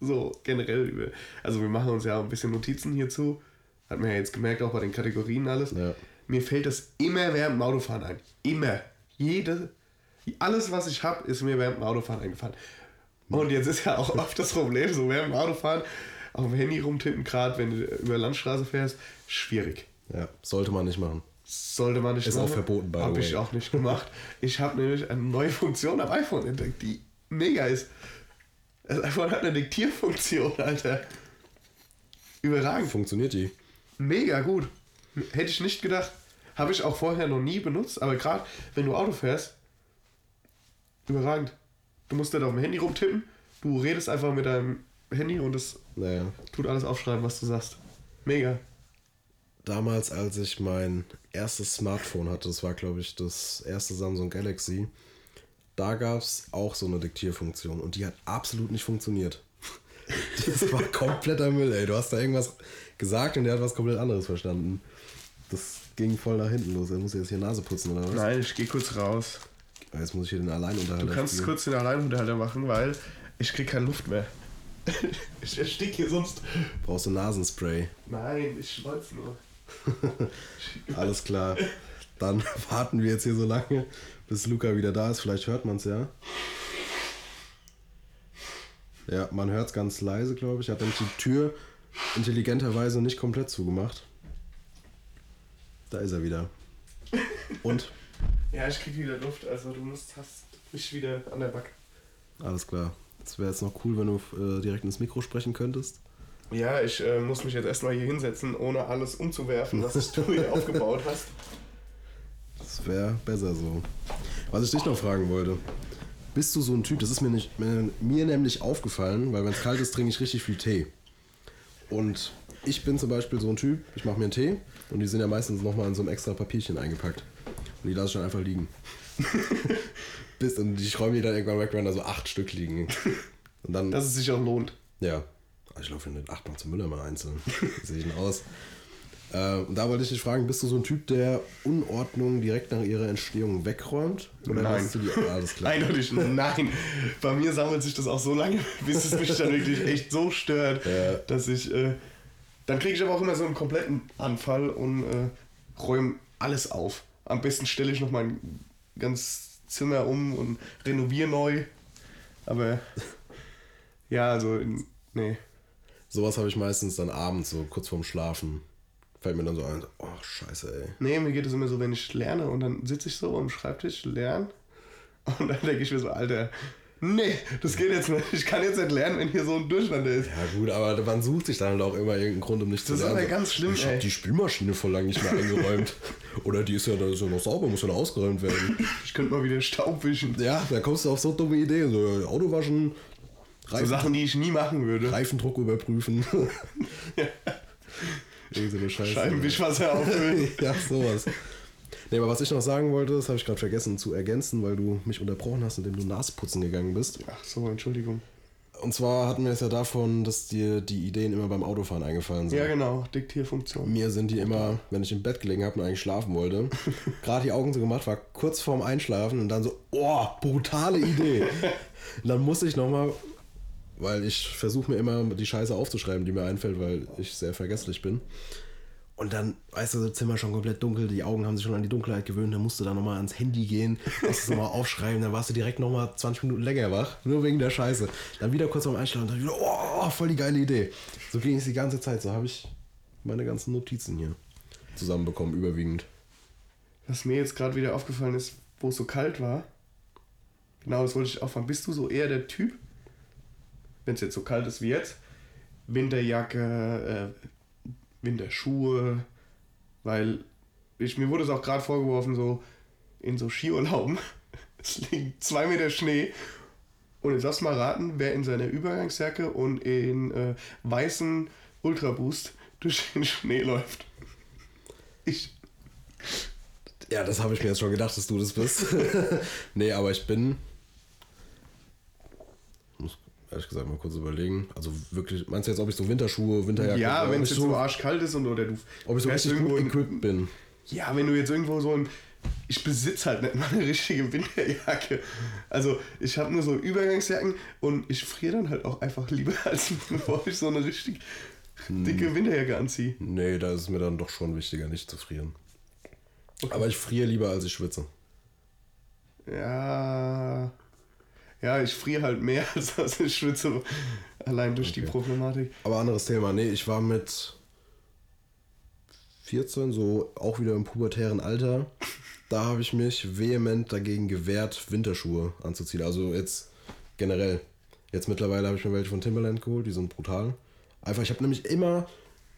so generell über. Also wir machen uns ja ein bisschen Notizen hierzu. Hat man ja jetzt gemerkt, auch bei den Kategorien alles. Ja. Mir fällt das immer während dem Autofahren ein. Immer. Jede. Alles, was ich habe, ist mir während dem Autofahren eingefallen. Und jetzt ist ja auch oft das Problem, so während dem Autofahren auf dem Handy rumtippen, gerade wenn du über Landstraße fährst, schwierig. Ja, sollte man nicht machen. Sollte man nicht ist machen. Ist auch verboten, bei Habe ich auch nicht gemacht. Ich habe nämlich eine neue Funktion am iPhone entdeckt, die mega ist. Das iPhone hat eine Diktierfunktion, Alter. Überragend. Funktioniert die? Mega gut. Hätte ich nicht gedacht. Habe ich auch vorher noch nie benutzt, aber gerade wenn du Auto fährst, überragend. Du musst nicht auf dem Handy rumtippen, du redest einfach mit deinem Handy und es naja. tut alles aufschreiben, was du sagst. Mega damals, als ich mein erstes Smartphone hatte, das war glaube ich das erste Samsung Galaxy, da gab es auch so eine Diktierfunktion und die hat absolut nicht funktioniert. <laughs> Das war kompletter Müll, ey. Du hast da irgendwas gesagt und der hat was komplett anderes verstanden. Das ging voll nach hinten los. Er muss jetzt hier Nase putzen oder was? Nein, ich gehe kurz raus. Jetzt muss ich hier den Alleinunterhalter Du kannst spielen. kurz den Alleinunterhalter machen, weil ich krieg keine Luft mehr. <laughs> ich ersticke hier sonst. Brauchst du Nasenspray? Nein, ich schneuze nur. <laughs> Alles klar. Dann <laughs> warten wir jetzt hier so lange, bis Luca wieder da ist. Vielleicht hört man es ja. Ja, man hört es ganz leise, glaube ich. Hat nämlich die Tür intelligenterweise nicht komplett zugemacht. Da ist er wieder. Und? <laughs> Ja, ich krieg wieder Luft. Also du musst, hast mich wieder an der Backe. Alles klar. Es wäre jetzt noch cool, wenn du äh, direkt ins Mikro sprechen könntest. Ja, ich äh, muss mich jetzt erstmal hier hinsetzen, ohne alles umzuwerfen, was du hier <laughs> aufgebaut hast. Das wäre besser so. Was ich dich noch fragen wollte. Bist du so ein Typ, das ist mir, nicht, mir, mir nämlich aufgefallen, weil wenn es kalt ist, trinke ich richtig viel Tee. Und ich bin zum Beispiel so ein Typ, ich mache mir einen Tee und die sind ja meistens nochmal in so einem extra Papierchen eingepackt. Und die lasse ich dann einfach liegen. <laughs> Bis, und ich räume die dann irgendwann weg, wenn da so acht Stück liegen. Und dann, Dass es sich auch lohnt. Ja, ich laufe nicht achtmal zum Müller mal einzeln. <laughs> Sehe ich denn aus? Äh, und da wollte ich dich fragen, bist du so ein Typ, der Unordnung direkt nach ihrer Entstehung wegräumt? Oder nein. Du die, ah, alles klar. Eindeutig nein. Bei mir sammelt sich das auch so lange, <laughs> bis es mich dann wirklich echt so stört, ja. dass ich. Äh, dann kriege ich aber auch immer so einen kompletten Anfall und äh, räume alles auf. Am besten stelle ich noch mein ganz Zimmer um und renoviere neu. Aber ja, also nee. Sowas habe ich meistens dann abends, so kurz vorm Schlafen. Fällt mir dann so ein, oh scheiße, ey. Nee, mir geht es immer so, wenn ich lerne und dann sitze ich so am Schreibtisch, lerne und dann denke ich mir so, Alter, nee, das geht jetzt nicht. Ich kann jetzt nicht lernen, wenn hier so ein Durcheinander ist. Ja gut, aber man sucht sich dann halt auch immer irgendeinen Grund, um nicht zu Das ist lernen. aber ganz schlimm, Ich habe die Spülmaschine voll lang nicht mehr eingeräumt. <laughs> Oder die ist ja, da ist ja noch sauber, muss ja noch ausgeräumt werden. Ich könnte mal wieder Staub wischen. Ja, da kommst du auf so dumme Ideen. So Auto waschen, So Reifen, Sachen, die ich nie machen würde. Reifendruck überprüfen. <laughs> Irgend so eine Scheiße. Scheibenwischwasser auffüllen. <laughs> ja, sowas. Nee, aber was ich noch sagen wollte, das habe ich gerade vergessen zu ergänzen, weil du mich unterbrochen hast, indem du Nasputzen gegangen bist. Ach so, Entschuldigung. Und zwar hatten wir es ja davon, dass dir die Ideen immer beim Autofahren eingefallen sind. Ja, genau, Diktierfunktion. Mir sind die immer, wenn ich im Bett gelegen habe und eigentlich schlafen wollte, <laughs> gerade die Augen so gemacht, war kurz vorm Einschlafen und dann so, oh, brutale Idee. und dann musste ich nochmal, weil ich versuche mir immer die Scheiße aufzuschreiben, die mir einfällt, weil ich sehr vergesslich bin. Und dann, weißt du, das Zimmer schon komplett dunkel, die Augen haben sich schon an die Dunkelheit gewöhnt, dann musst du da nochmal ans Handy gehen, musst es nochmal <laughs> aufschreiben, dann warst du direkt nochmal 20 Minuten länger wach, nur wegen der Scheiße. Dann wieder kurz vorm Einschlafen und dann wieder, oh, voll die geile Idee. So ging es die ganze Zeit, so habe ich meine ganzen Notizen hier zusammenbekommen, überwiegend. Was mir jetzt gerade wieder aufgefallen ist, wo es so kalt war. Genau, das wollte ich auffangen. Bist du so eher der Typ, wenn es jetzt so kalt ist wie jetzt, Winterjacke, äh, Winterschuhe, weil ich, mir wurde es auch gerade vorgeworfen, so in so Skiurlauben, <laughs> es liegt zwei Meter Schnee und jetzt lass mal raten, wer in seiner Übergangsjacke und in äh, weißen Ultraboost durch den Schnee läuft. Ich. Ja, das habe ich mir jetzt schon gedacht, dass du das bist. <laughs> nee, aber ich bin. Ehrlich gesagt mal kurz überlegen. Also wirklich, meinst du jetzt, ob ich so Winterschuhe, Winterjacke Ja, wenn es so, arschkalt ist und oder du ob ich so richtig gut equipped bin. Ja, wenn du jetzt irgendwo so ein. Ich besitze halt nicht mal eine richtige Winterjacke. Also ich habe nur so Übergangsjacken und ich friere dann halt auch einfach lieber, <laughs> als bevor ich so eine richtig Hm. dicke Winterjacke anziehe. Nee, da ist es mir dann doch schon wichtiger, nicht zu frieren. Aber ich friere lieber, als ich schwitze. Ja. Ja, ich friere halt mehr, als dass ich schwitze. Allein durch die Okay. Problematik. Aber anderes Thema. Nee, ich war mit 14, so auch wieder im pubertären Alter. Da habe ich mich vehement dagegen gewehrt, Winterschuhe anzuziehen. Also jetzt generell. Jetzt mittlerweile habe ich mir welche von Timberland geholt, die sind brutal. Einfach, ich habe nämlich immer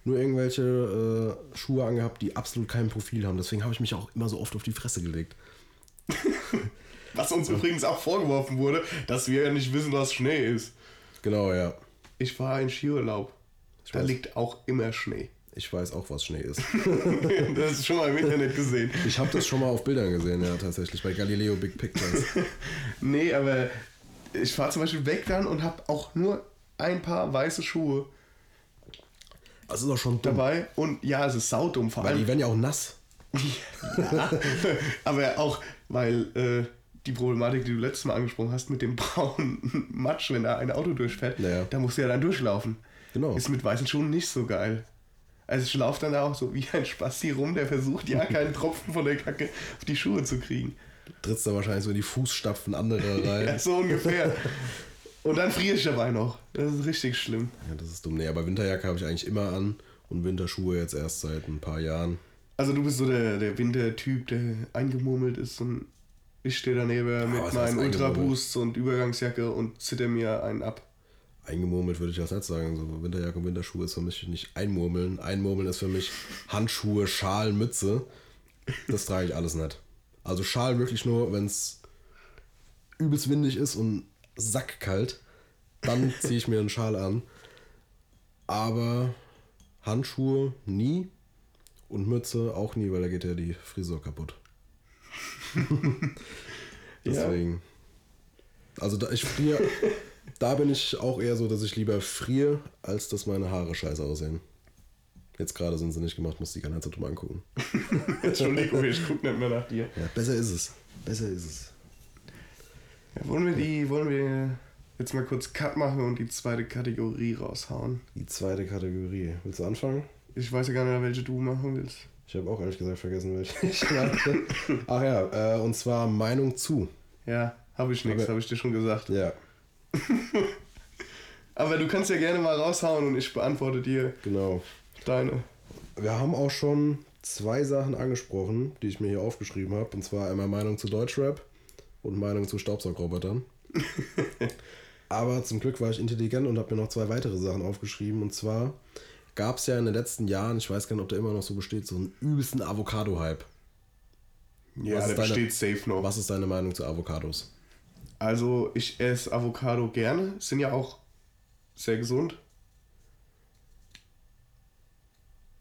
nur irgendwelche äh, Schuhe angehabt, die absolut kein Profil haben. Deswegen habe ich mich auch immer so oft auf die Fresse gelegt. <laughs> Was uns übrigens auch vorgeworfen wurde, dass wir ja nicht wissen, was Schnee ist. Genau, ja. Ich war in Skiurlaub. Da weiß. liegt auch immer Schnee. Ich weiß auch, was Schnee ist. <laughs> das ist schon mal im Internet gesehen. Ich habe das schon mal auf Bildern gesehen, ja, tatsächlich, bei Galileo Big Pictures. <laughs> Nee, aber ich fahre zum Beispiel weg dann und habe auch nur ein paar weiße Schuhe Das ist auch schon dumm. dabei. Und ja, es ist saudumm vor Weil die allem. werden ja auch nass. <laughs> Ja, aber auch, weil äh, die Problematik, die du letztes Mal angesprochen hast, mit dem <laughs> braunen Matsch, wenn da ein Auto durchfährt, Ja. da musst du ja dann durchlaufen. Genau. Ist mit weißen Schuhen nicht so geil. Also ich laufe dann auch so wie ein Spasti rum, der versucht ja keinen Tropfen von der Kacke auf die Schuhe zu kriegen. trittst da wahrscheinlich so in die Fußstapfen anderer <laughs> rein. Ja, ja. so ungefähr. Und dann friere ich dabei noch. Das ist richtig schlimm. das ist dumm. Nee, aber Winterjacke habe ich eigentlich immer an und Winterschuhe jetzt erst seit ein paar Jahren. Also du bist so der, der Wintertyp, der eingemurmelt ist und ich stehe daneben was mit meinen? Ultraboosts und Übergangsjacke und zitter mir einen ab. Eingemurmelt würde ich das nicht sagen. So Winterjacke und Winterschuhe ist für mich nicht einmurmeln. Einmurmeln ist für mich Handschuhe, Schal, Mütze. Das trage ich alles nicht. Also Schal wirklich nur, wenn es übelst windig ist und sackkalt. Dann <laughs> ziehe ich mir einen Schal an. Aber Handschuhe nie und Mütze auch nie, weil da geht ja die Frisur kaputt. <laughs> Deswegen. Also da ich friere, da bin ich auch eher so, dass ich lieber friere, als dass meine Haare scheiße aussehen. Jetzt gerade sind sie nicht gemacht, muss die keiner zu dumm angucken. <laughs> Entschuldigung, ich gucke nicht mehr nach dir. Ja, besser ist es. Besser ist es. Ja, wollen wir die, wollen wir jetzt mal kurz Cut machen und die zweite Kategorie raushauen? Die zweite Kategorie. Willst du anfangen? Ich weiß ja gar nicht, welche du machen willst. Ich habe auch ehrlich gesagt vergessen, welche <laughs> ich hatte. Ach ja, äh, und zwar Meinung zu. Ja, habe ich nichts, habe ich dir schon gesagt. Ja, <laughs> Aber du kannst ja gerne mal raushauen und ich beantworte dir genau. deine. wir haben auch schon zwei Sachen angesprochen, die ich mir hier aufgeschrieben habe. Und zwar einmal Meinung zu Deutschrap und Meinung zu Staubsaugrobotern. <laughs> Aber zum Glück war ich intelligent und habe mir noch zwei weitere Sachen aufgeschrieben. Und zwar gab es ja in den letzten Jahren, ich weiß gar nicht, ob der immer noch so besteht, so einen übelsten Avocado-Hype. Ja, Was der deine- besteht safe noch. Was ist deine Meinung zu Avocados? Also ich esse Avocado gerne. Sind ja auch sehr gesund.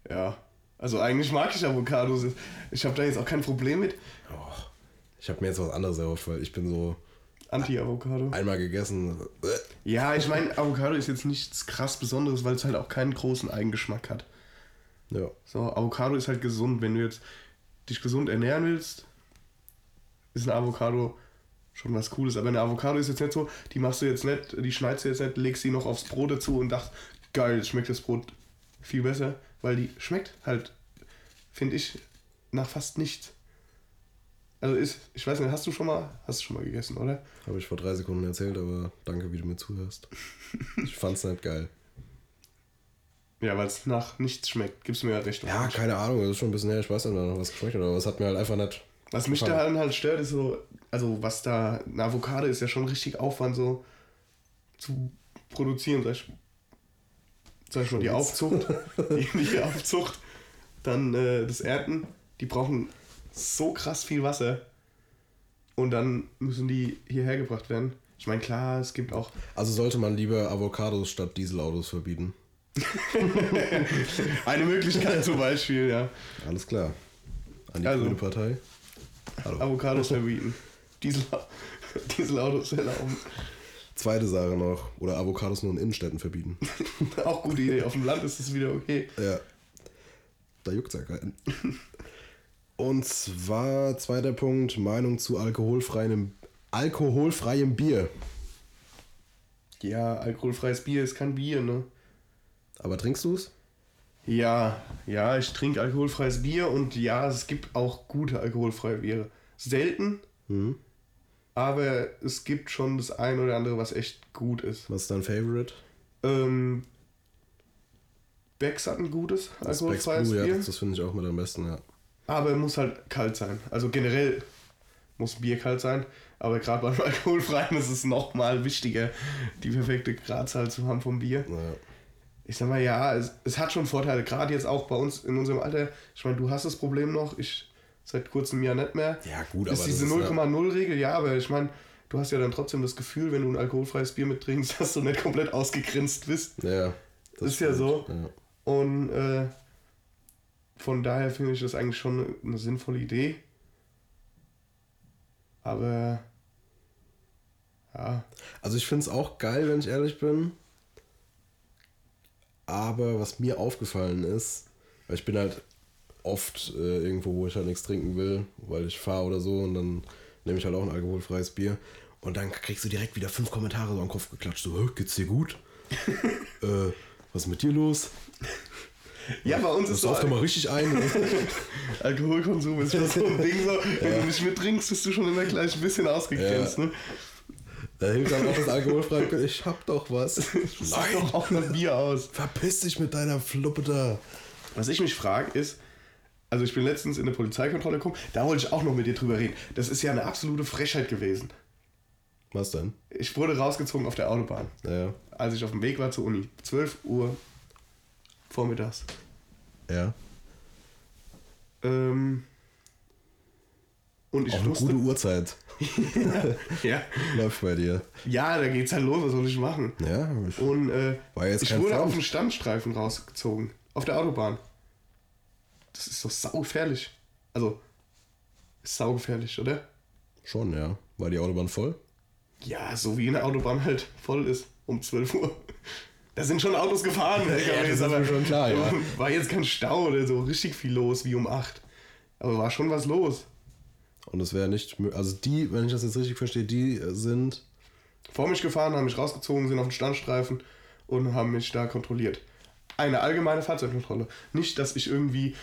Ja. Also eigentlich mag ich Avocados. Ich habe da jetzt auch kein Problem mit. Oh, ich habe mir jetzt was anderes erhofft, weil ich bin so Anti-Avocado. einmal gegessen. Ja, ich meine, Avocado ist jetzt nichts krass Besonderes, weil es halt auch keinen großen Eigengeschmack hat. Ja. So, Avocado ist halt gesund. Wenn du jetzt dich gesund ernähren willst, ist eine Avocado schon was Cooles. Aber eine Avocado ist jetzt nicht so, die machst du jetzt nicht, die schneidest du jetzt nicht, legst sie noch aufs Brot dazu und dachtest, geil, jetzt schmeckt das Brot viel besser, weil die schmeckt halt, finde ich, nach fast nichts. Also ist, ich weiß nicht, hast du schon mal, hast du schon mal gegessen, oder? Habe ich vor drei Sekunden erzählt, aber danke, wie du mir zuhörst. Ich fand's nicht geil. Ja, weil es nach nichts schmeckt. Gibst du mir ja recht. Ja, keine Ahnung, das ist schon ein bisschen her, ich weiß nicht, da noch was geschmeckt hat, aber es hat mir halt einfach nicht. Was mich daran halt stört, ist so, also was da, eine Avocado ist ja schon richtig Aufwand so zu produzieren, sag ich, sag ich mal, die. Aufzucht, die, die Aufzucht, dann äh, das Ernten, die brauchen so krass viel Wasser und dann müssen die hierher gebracht werden. Ich meine, klar, es gibt auch, Also sollte man lieber Avocados statt Dieselautos verbieten. <laughs> eine Möglichkeit zum Beispiel, ja, Alles klar. An die Also. grüne Partei. Hallo. Avocados verbieten. Diesel, <laughs> Dieselautos erlauben. Zweite Sache noch. Oder Avocados nur in Innenstädten verbieten. <laughs> Auch gute Idee. Auf dem Land ist es wieder okay. Ja. Da juckt's ja keinen. Und zwar, zweiter Punkt, Meinung zu alkoholfreiem, alkoholfreiem Bier. Ja, alkoholfreies Bier ist kein Bier, ne? Aber trinkst du's? Ja, ja, ich trinke alkoholfreies Bier und ja, es gibt auch gute alkoholfreie Biere. Selten, Mhm. aber es gibt schon das ein oder andere, was echt gut ist. Was ist dein Favorite? Ähm, Becks hat ein gutes alkoholfreies Blue, ja, Bier, das, das finde ich auch mit am besten, ja. Aber es muss halt kalt sein. Also generell muss Bier kalt sein, aber gerade beim <laughs> alkoholfreien ist es nochmal wichtiger, die perfekte Gradzahl zu haben vom Bier. Naja. Ich sag mal, ja, es, es hat schon Vorteile, gerade jetzt auch bei uns in unserem Alter. Ich meine, du hast das Problem noch, ich seit kurzem ja nicht mehr. Ja, gut, ist aber diese das ist ja- 0,0-Regel, ja, aber ich meine, du hast ja dann trotzdem das Gefühl, wenn du ein alkoholfreies Bier mittrinkst, <laughs> dass du nicht komplett ausgegrenzt bist. Ja, Ist ja so. Ja. Und äh, von daher finde ich das eigentlich schon eine sinnvolle Idee. Aber ja, Also ich finde es auch geil, wenn ich ehrlich bin. Aber was mir aufgefallen ist, weil ich bin halt oft äh, irgendwo, wo ich halt nichts trinken will, weil ich fahre oder so und dann nehme ich halt auch ein alkoholfreies Bier. Und dann kriegst du direkt wieder fünf Kommentare so am Kopf geklatscht. So, "Hä, geht's dir gut? <laughs> äh, was ist mit dir los? Ja, bei uns Das ist so, doch mal richtig ein. <laughs> Alkoholkonsum ist schon so ein Ding so, wenn du nicht mittrinkst, bist du schon immer gleich ein bisschen ausgegrenzt, Ja. ne? da hilft dann auch das alkoholfreie Bier. Ich hab doch was. <laughs> Sag doch auch nach Bier aus. Verpiss dich mit deiner Fluppe da. Was ich mich frage ist, also ich bin letztens in eine Polizeikontrolle gekommen, da wollte ich auch noch mit dir drüber reden. Das ist ja eine absolute Frechheit gewesen. Was denn? Ich wurde rausgezogen auf der Autobahn, Ja. als ich auf dem Weg war zur Uni. 12 Uhr vormittags. Ja. Ähm, und ich Auch eine wusste, gute Uhrzeit. <laughs> ja, Läuft bei dir. ja, da geht's halt los, was soll ich machen? Ja, ich, Und äh, ich wurde Front. auf den Standstreifen rausgezogen. Auf der Autobahn. Das ist doch saugefährlich. Also, ist saugefährlich, oder? schon, ja. War die Autobahn voll? Ja, so wie eine Autobahn halt voll ist um 12 Uhr. Da sind schon Autos gefahren, LKWs, das ist schon klar, ja. <laughs> War jetzt kein Stau oder so, richtig viel los wie um 8. Aber war schon was los. Und es wäre nicht, also die, wenn ich das jetzt richtig verstehe, die sind, Vor mich gefahren, haben mich rausgezogen, sind auf den Standstreifen und haben mich da kontrolliert. Eine allgemeine Fahrzeugkontrolle. Nicht, dass ich irgendwie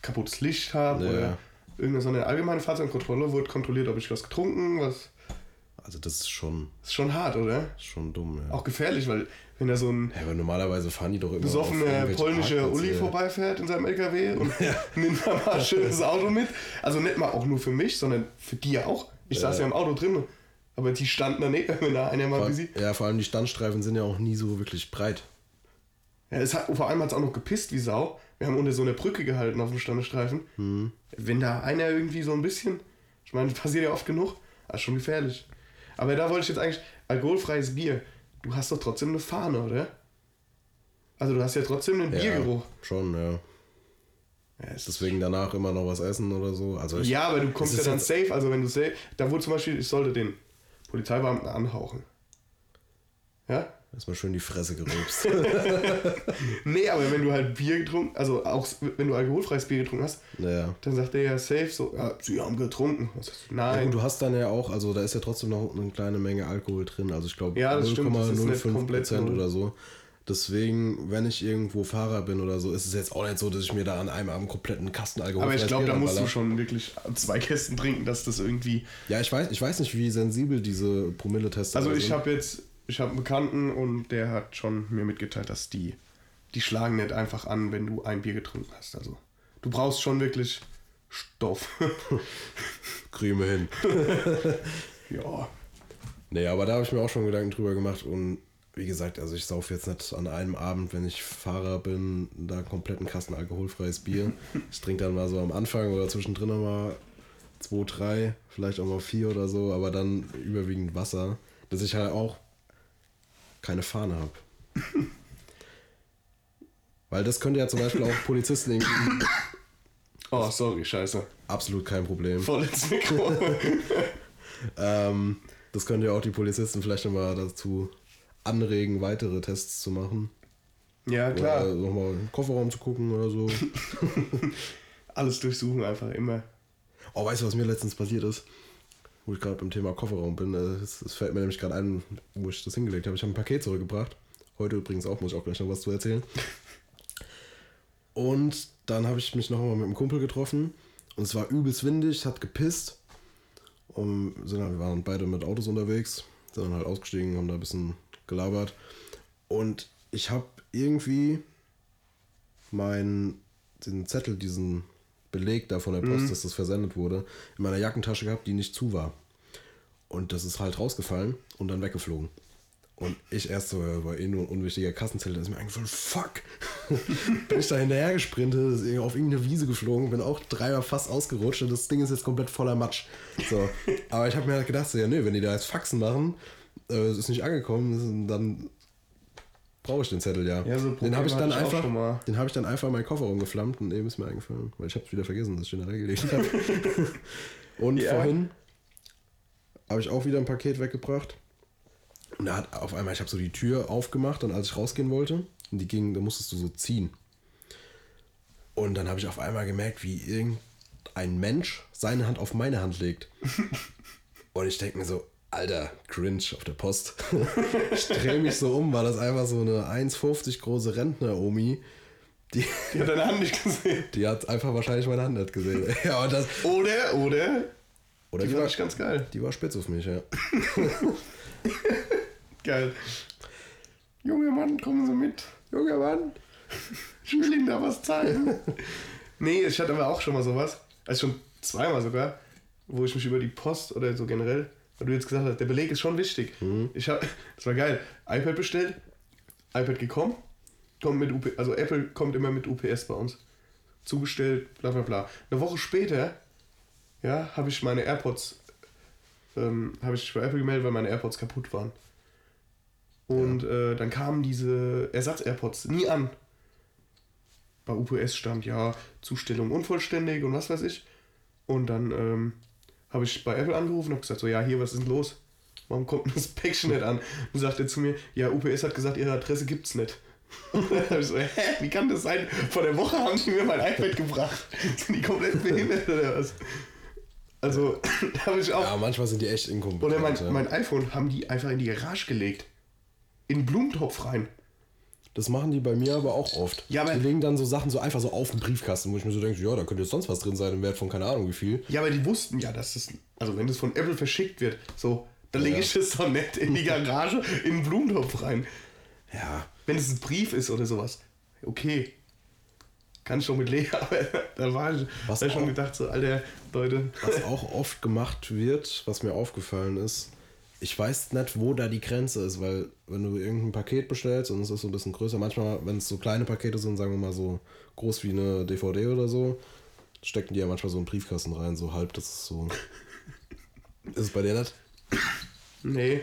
kaputtes Licht habe Ja. oder irgendeine, sondern eine allgemeine Fahrzeugkontrolle wurde kontrolliert, ob ich was getrunken, was Also das ist schon, ist schon hart, oder? schon dumm, ja. Auch gefährlich, weil wenn da so ein Ja, aber normalerweise fahren die doch immer irgendwelche polnische Parkplätze. Uli vorbeifährt in seinem LKW und <laughs> nimmt da mal ein schönes Auto mit. Also nicht mal auch nur für mich, sondern für die ja auch. Ich saß ja im Auto drin, aber die standen daneben, <laughs> wenn da einer mal busy. ja, vor allem die Standstreifen sind ja auch nie so wirklich breit. Ja, es hat, vor allem hat es auch noch gepisst wie Sau. Wir haben unter so einer Brücke gehalten auf dem Standestreifen. Hm. Wenn da einer irgendwie so ein bisschen, ich meine, das passiert ja oft genug, das ist schon gefährlich. Aber da wollte ich jetzt eigentlich, alkoholfreies Bier, du hast doch trotzdem eine Fahne, oder? Also du hast ja trotzdem einen Biergeruch. Ja, schon, ja. Ja, Deswegen danach immer noch was essen oder so. Also ich, Ja, aber du kommst ja dann safe. Also wenn du safe, da wurde zum Beispiel, ich sollte den Polizeibeamten anhauchen. Ja? Erstmal schön die Fresse gerülpst. <laughs> Nee, aber wenn du halt Bier getrunken, also auch wenn du alkoholfreies Bier getrunken hast, naja. dann sagt der ja safe so, ja, sie haben getrunken. Heißt, Ja, Nein. gut, du hast dann ja auch, also da ist ja trotzdem noch eine kleine Menge Alkohol drin. Also ich glaube Ja, das stimmt, das ist nicht 0,05 komplett Prozent oder so. Deswegen, wenn ich irgendwo Fahrer bin oder so, ist es jetzt auch nicht so, dass ich mir da an einem Abend kompletten Kasten Alkohol aber ich glaube, da musst du schon wirklich zwei Kästen trinken, dass das irgendwie. Ja, ich weiß, ich weiß nicht, wie sensibel diese Promille-Tests Also da ich sind. habe jetzt, ich habe einen Bekannten und der hat schon mir mitgeteilt, dass die, die schlagen nicht einfach an, wenn du ein Bier getrunken hast. Also du brauchst schon wirklich Stoff. <laughs> Creme hin. <laughs> ja. Nee, aber da habe ich mir auch schon Gedanken drüber gemacht und wie gesagt, also ich saufe jetzt nicht an einem Abend, wenn ich Fahrer bin, da kompletten Kasten alkoholfreies Bier. <laughs> Ich trinke dann mal so am Anfang oder zwischendrin mal zwei, drei, vielleicht auch mal vier oder so, aber dann überwiegend Wasser, dass ich halt auch keine Fahne habe. Weil das könnte ja zum Beispiel auch Polizisten irgendwie <coughs> Oh, sorry, scheiße. absolut kein Problem. Voll ins Mikro. <laughs> Ähm, das könnte ja auch die Polizisten vielleicht nochmal dazu anregen, weitere Tests zu machen. ja, klar. Oder nochmal im Kofferraum zu gucken oder so. <laughs> Alles durchsuchen einfach immer. Oh, weißt du, was mir letztens passiert ist? Wo ich gerade beim Thema Kofferraum bin. äh, Es, fällt mir nämlich gerade ein, wo ich das hingelegt habe. Ich habe ein Paket zurückgebracht. Heute übrigens auch, muss ich auch gleich noch was zu erzählen. Und dann habe ich mich nochmal mit einem Kumpel getroffen. Und es war übelst windig, hat gepisst. Und sind halt, wir waren beide mit Autos unterwegs. Sind dann halt ausgestiegen, haben da ein bisschen gelabert. Und ich habe irgendwie meinen den Zettel, diesen Beleg da von der Post, dass das versendet wurde, in meiner Jackentasche gehabt, die nicht zu war. Und das ist halt rausgefallen und dann weggeflogen. Und ich erst so, war eh nur ein unwichtiger Kassenzettel, da ist mir eingefallen, fuck. <laughs> bin ich da hinterher gesprintet, auf irgendeine Wiese geflogen, bin auch dreimal fast ausgerutscht und das Ding ist jetzt komplett voller Matsch. So. Aber ich habe mir halt gedacht, so, ja, nö, wenn die da jetzt Faxen machen, äh, es ist nicht angekommen, dann brauche ich den Zettel ja. Ja, so den habe ich dann ich einfach, den habe ich dann einfach in meinen Kofferraum geflammt und eben ist mir eingefallen, weil ich habe es wieder vergessen, dass ich den da reingelegt habe. <laughs> und Ja. vorhin habe ich auch wieder ein Paket weggebracht. Und da hat auf einmal, ich habe so die Tür aufgemacht, dann als ich rausgehen wollte, und die ging, da musstest du so ziehen. Und dann habe ich auf einmal gemerkt, wie irgendein Mensch seine Hand auf meine Hand legt. <laughs> Und ich denke mir so, Alter, cringe auf der Post. <laughs> ich drehe mich so um, war das einfach so eine 1,50 große Rentner-Omi. Die, Die hat deine Hand nicht gesehen. <laughs> die hat einfach wahrscheinlich meine Hand nicht gesehen. <laughs> ja, und das, Oder, oder? oder Die die, war, ich ganz geil. die war spitz auf mich, ja. Geil. Junger Mann, kommen Sie mit. Junger Mann. Ich will Ihnen da was zeigen. nee, ich hatte aber auch schon mal sowas. Also schon zweimal sogar, wo ich mich über die Post oder so generell, weil du jetzt gesagt hast, der Beleg ist schon wichtig. Ich hab, <laughs> das war geil. iPad bestellt, iPad gekommen, kommt mit UP, also Apple kommt immer mit UPS bei uns. Zugestellt, bla bla bla. Eine Woche später, ja, habe ich meine AirPods, ähm, habe ich bei Apple gemeldet, weil meine AirPods kaputt waren. Und äh, dann kamen diese Ersatz-AirPods nie an. Bei UPS stand ja Zustellung unvollständig und was weiß ich. Und dann ähm, habe ich bei Apple angerufen und habe gesagt, so ja, hier, was ist denn los? Warum kommt das Päckchen nicht an? Und sagte zu mir, ja, UPS hat gesagt, ihre Adresse gibt's nicht. <laughs> Und dann habe ich so, hä, wie kann das sein? Vor der Woche haben die mir mein iPad gebracht. <laughs> Sind die komplett behindert oder was? Also, <laughs> da habe ich auch. Ja, manchmal sind die echt inkompetent. Oder mein, mein iPhone haben die einfach in die Garage gelegt. In den Blumentopf rein. Das machen die bei mir aber auch oft. Ja, aber- die legen dann so Sachen so einfach so auf den Briefkasten, wo ich mir so denke, ja, da könnte jetzt sonst was drin sein im Wert von keine Ahnung wie viel. Ja, aber die wussten ja, dass das, also wenn das von Apple verschickt wird, so, Dann lege ich das doch nicht in die Garage in einen Blumentopf rein. Ja. Wenn es ein Brief ist oder sowas. Okay. Kann ich schon mit leben, <laughs> aber da war ich, Was da hab ich schon auch- gedacht, so, Alter, Leute. Was auch oft gemacht wird, was mir aufgefallen ist, ich weiß nicht, wo da die Grenze ist, weil wenn du irgendein Paket bestellst und es ist so ein bisschen größer, manchmal, wenn es so kleine Pakete sind, sagen wir mal so groß wie eine DVD oder so, stecken die ja manchmal so in Briefkasten rein, so halb, das ist so. ist es bei dir nicht? Nee.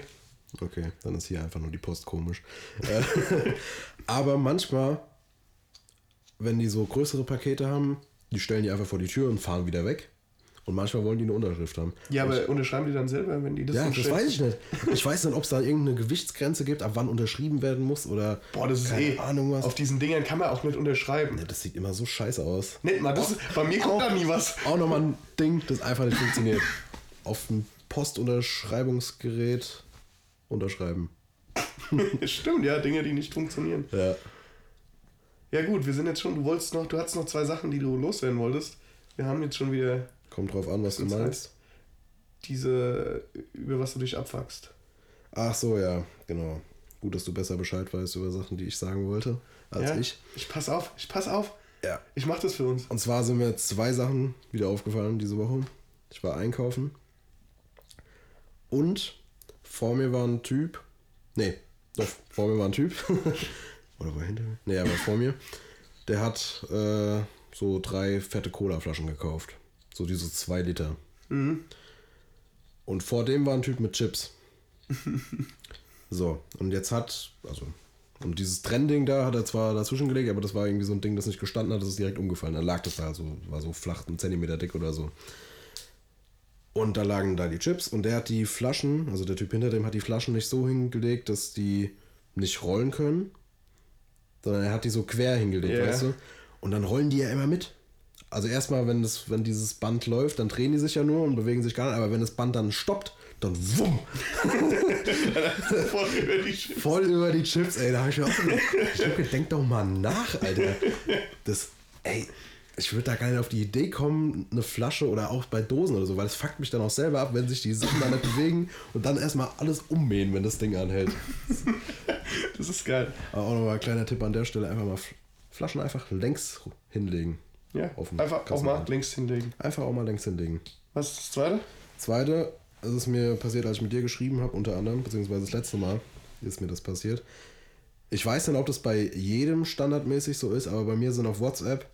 Okay, dann ist hier einfach nur die Post komisch. Äh, <laughs> Aber manchmal, wenn die so größere Pakete haben, die stellen die einfach vor die Tür und fahren wieder weg. Und manchmal wollen die eine Unterschrift haben. Ja, aber unterschreiben die dann selber, wenn die das Ja, das weiß ich nicht. Ich weiß nicht, ob es da irgendeine Gewichtsgrenze gibt, ab wann unterschrieben werden muss oder Boah, das ist keine eh. Ahnung was. Auf diesen Dingern kann man auch nicht unterschreiben. Ja, das sieht immer so scheiße aus. Nicht mal, das bei mir kommt da nie was. Auch nochmal ein Ding, das einfach nicht funktioniert. Auf dem Postunterschreibungsgerät unterschreiben. <laughs> Stimmt, ja, Dinge, die nicht funktionieren. Ja. Ja gut, wir sind jetzt schon, du wolltest noch, du hattest noch zwei Sachen, die du loswerden wolltest. Wir haben jetzt schon wieder Kommt drauf an, was du Das heißt- meinst. diese, über was du dich abfuckst. Ach so, ja, genau. Gut, dass du besser Bescheid weißt über Sachen, die ich sagen wollte, als ja? ich. Ich pass auf, ich pass auf. Ja. Ich mach das für uns. Und zwar sind mir zwei Sachen wieder aufgefallen diese Woche. Ich war einkaufen und vor mir war ein Typ. Nee, doch, vor mir war ein Typ. <laughs> Oder war er hinter mir? Nee, er war vor mir. Der hat äh, so drei fette Cola-Flaschen gekauft. So diese zwei Liter. Und vor dem war ein Typ mit Chips. <laughs> so, und jetzt hat, also, und dieses Trennding da hat er zwar dazwischen gelegt, aber das war irgendwie so ein Ding, das nicht gestanden hat, das ist direkt umgefallen. Dann lag das da, so, war so flach, einen Zentimeter dick oder so. Und da lagen da die Chips und der hat die Flaschen, also der Typ hinter dem hat die Flaschen nicht so hingelegt, dass die nicht rollen können, sondern er hat die so quer hingelegt, Ja. weißt du? Und dann rollen die ja immer mit. Also erstmal, wenn, das, wenn dieses Band läuft, dann drehen die sich ja nur und bewegen sich gar nicht, aber wenn das Band dann stoppt, dann wumm, <laughs> Voll über die Sch- voll über die Chips, ey, da habe ich mir auch gedacht, ich hab gedacht, denk doch mal nach, Alter. Das, ey, ich würde da gar nicht auf die Idee kommen, eine Flasche oder auch bei Dosen oder so, weil es fuckt mich dann auch selber ab, wenn sich die Sachen dann nicht bewegen und dann erstmal alles ummähen, wenn das Ding anhält. Das ist geil. Aber auch nochmal ein kleiner Tipp an der Stelle, einfach mal Flaschen einfach längs hinlegen. Ja, einfach auch mal links hinlegen. Einfach auch mal längs hinlegen. Was ist das zweite? Zweite, es ist mir passiert, als ich mit dir geschrieben habe, unter anderem, beziehungsweise das letzte Mal ist mir das passiert. Ich weiß nicht, ob das bei jedem standardmäßig so ist, aber bei mir sind auf WhatsApp,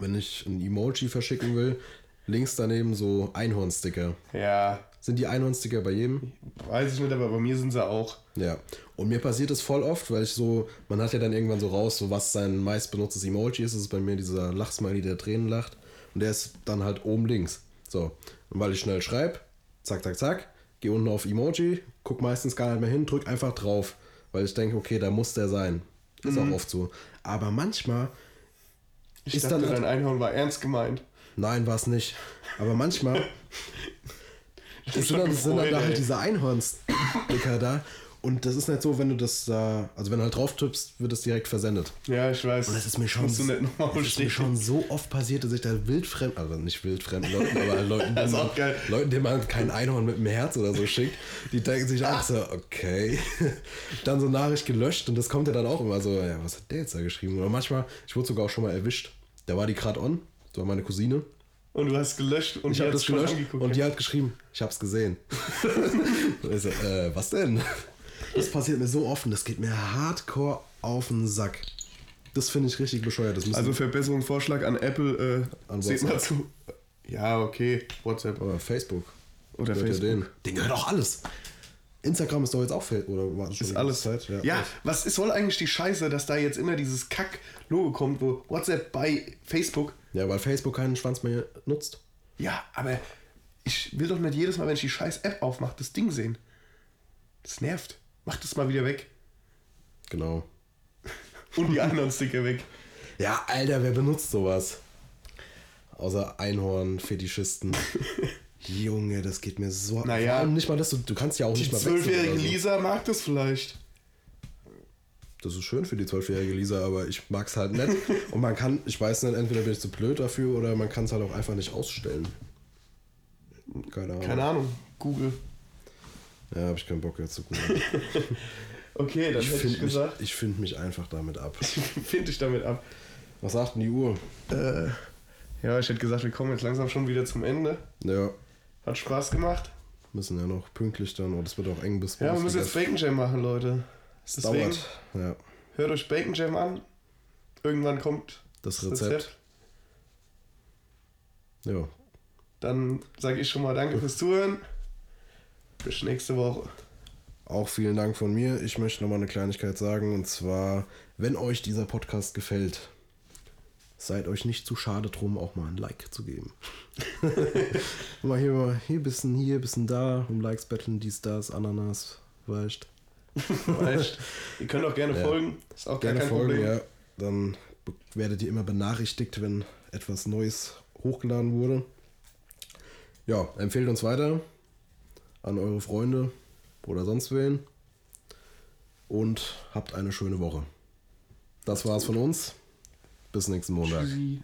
wenn ich ein Emoji verschicken will, links daneben so Einhornsticker. Ja, Sind die Einhornsticker bei jedem? weiß ich nicht, aber bei mir sind sie auch. Ja. Und mir passiert es voll oft, weil ich so, man hat ja dann irgendwann so raus, so was sein meist benutztes Emoji ist. Das ist bei mir dieser Lachsmiley, der Tränen lacht. Und der ist dann halt oben links. So. Und weil ich schnell schreibe, zack, zack, zack, geh unten auf Emoji, guck meistens gar nicht mehr hin, drück einfach drauf. Weil ich denke, okay, da muss der sein. Ist auch oft so. Aber manchmal, Ich Ist dachte, dann- dein Einhorn war ernst gemeint. nein, war es nicht. Aber manchmal <laughs> Das sind dann, das sind dann da halt diese Einhornsticker da. Und das ist nicht so, wenn du das da, also wenn du halt drauf tippst, wird es direkt versendet. Ja, ich weiß. Und das ist mir schon, das ist mir schon so oft passiert, dass ich da wildfremd, also nicht wildfremden Leuten, <laughs> aber Leuten, Das denen man-. Leuten, denen man kein Einhorn mit dem Herz oder so schickt, die denken sich auch so, okay. <laughs> Dann so Nachricht gelöscht und das kommt ja dann auch immer so, ja, was hat der jetzt da geschrieben? Oder manchmal, ich wurde sogar auch schon mal erwischt. Da war die gerade on, das war meine Cousine. Und du hast gelöscht und Ich die habe das gelöscht angeguckt, und die hat geschrieben, ich habe es gesehen. <laughs> Und ich so, äh, was denn? Das passiert mir so oft und das geht mir hardcore auf den Sack. Das finde ich richtig bescheuert. Also Verbesserungsvorschlag an Apple, äh, An seht mal WhatsApp. zu. Ja, okay, WhatsApp. aber Facebook. Oder ja Facebook. denen. Den gehört auch alles. Instagram ist doch jetzt auch Facebook. Oder war Ist alles. Zeit? Ja, Ja, alles. was ist, soll eigentlich die Scheiße, dass da jetzt immer dieses Kack-Logo kommt, wo WhatsApp bei Facebook. ja, weil Facebook keinen Schwanz mehr nutzt. Ja, aber ich will doch nicht jedes Mal, wenn ich die scheiß App aufmache, das Ding sehen. Das nervt. Mach das mal wieder weg. Genau. <laughs> Und die anderen Sticker weg. Ja, Alter, wer benutzt sowas? Außer Einhorn-Fetischisten. <laughs> Junge, das geht mir so. Naja. Vor allem nicht mal das, du, du kannst ja auch Die nicht mal wechseln zwölfjährige so. Lisa mag das vielleicht. Das ist schön für die zwölfjährige Lisa, aber ich mag es halt nicht. <laughs> Und man kann, ich weiß nicht, entweder bin ich zu blöd dafür oder man kann es halt auch einfach nicht ausstellen. Keine Ahnung. Keine Ahnung. Google. Ja, habe ich keinen Bock jetzt zu gucken. <laughs> Okay, dann ich hätte ich finde mich, gesagt, ich find mich einfach damit ab. finde <laughs> ich damit ab. Was sagt denn die Uhr? Äh, ja, ich hätte gesagt, wir kommen jetzt langsam schon wieder zum Ende. Ja, Hat Spaß gemacht. müssen ja noch pünktlich dann, und es wird auch eng bis Ja, wir müssen jetzt Bacon Jam machen, Leute. Es Deswegen dauert. Ja, hört euch Bacon Jam an. Irgendwann kommt das das Rezept. Rezept. Ja, Dann sage ich schon mal Danke fürs Zuhören. Bis nächste Woche. Auch vielen Dank von mir. Ich möchte noch mal eine Kleinigkeit sagen. Und zwar, wenn euch dieser Podcast gefällt, seid euch nicht zu schade drum, auch mal ein Like zu geben. <laughs> mal hier, mal hier, bisschen hier, bisschen da, um Likes betteln, dies, das, Ananas, weißt. Weißt, ihr könnt auch gerne Ja. folgen. Ist auch Gerne gar kein folgen, Problem. ja. Dann werdet ihr immer benachrichtigt, wenn etwas Neues hochgeladen wurde. Ja, empfehlt uns weiter an eure Freunde oder sonst wen. Und habt eine schöne Woche. Das war's von uns. Bis nächsten Montag. Tschüssi.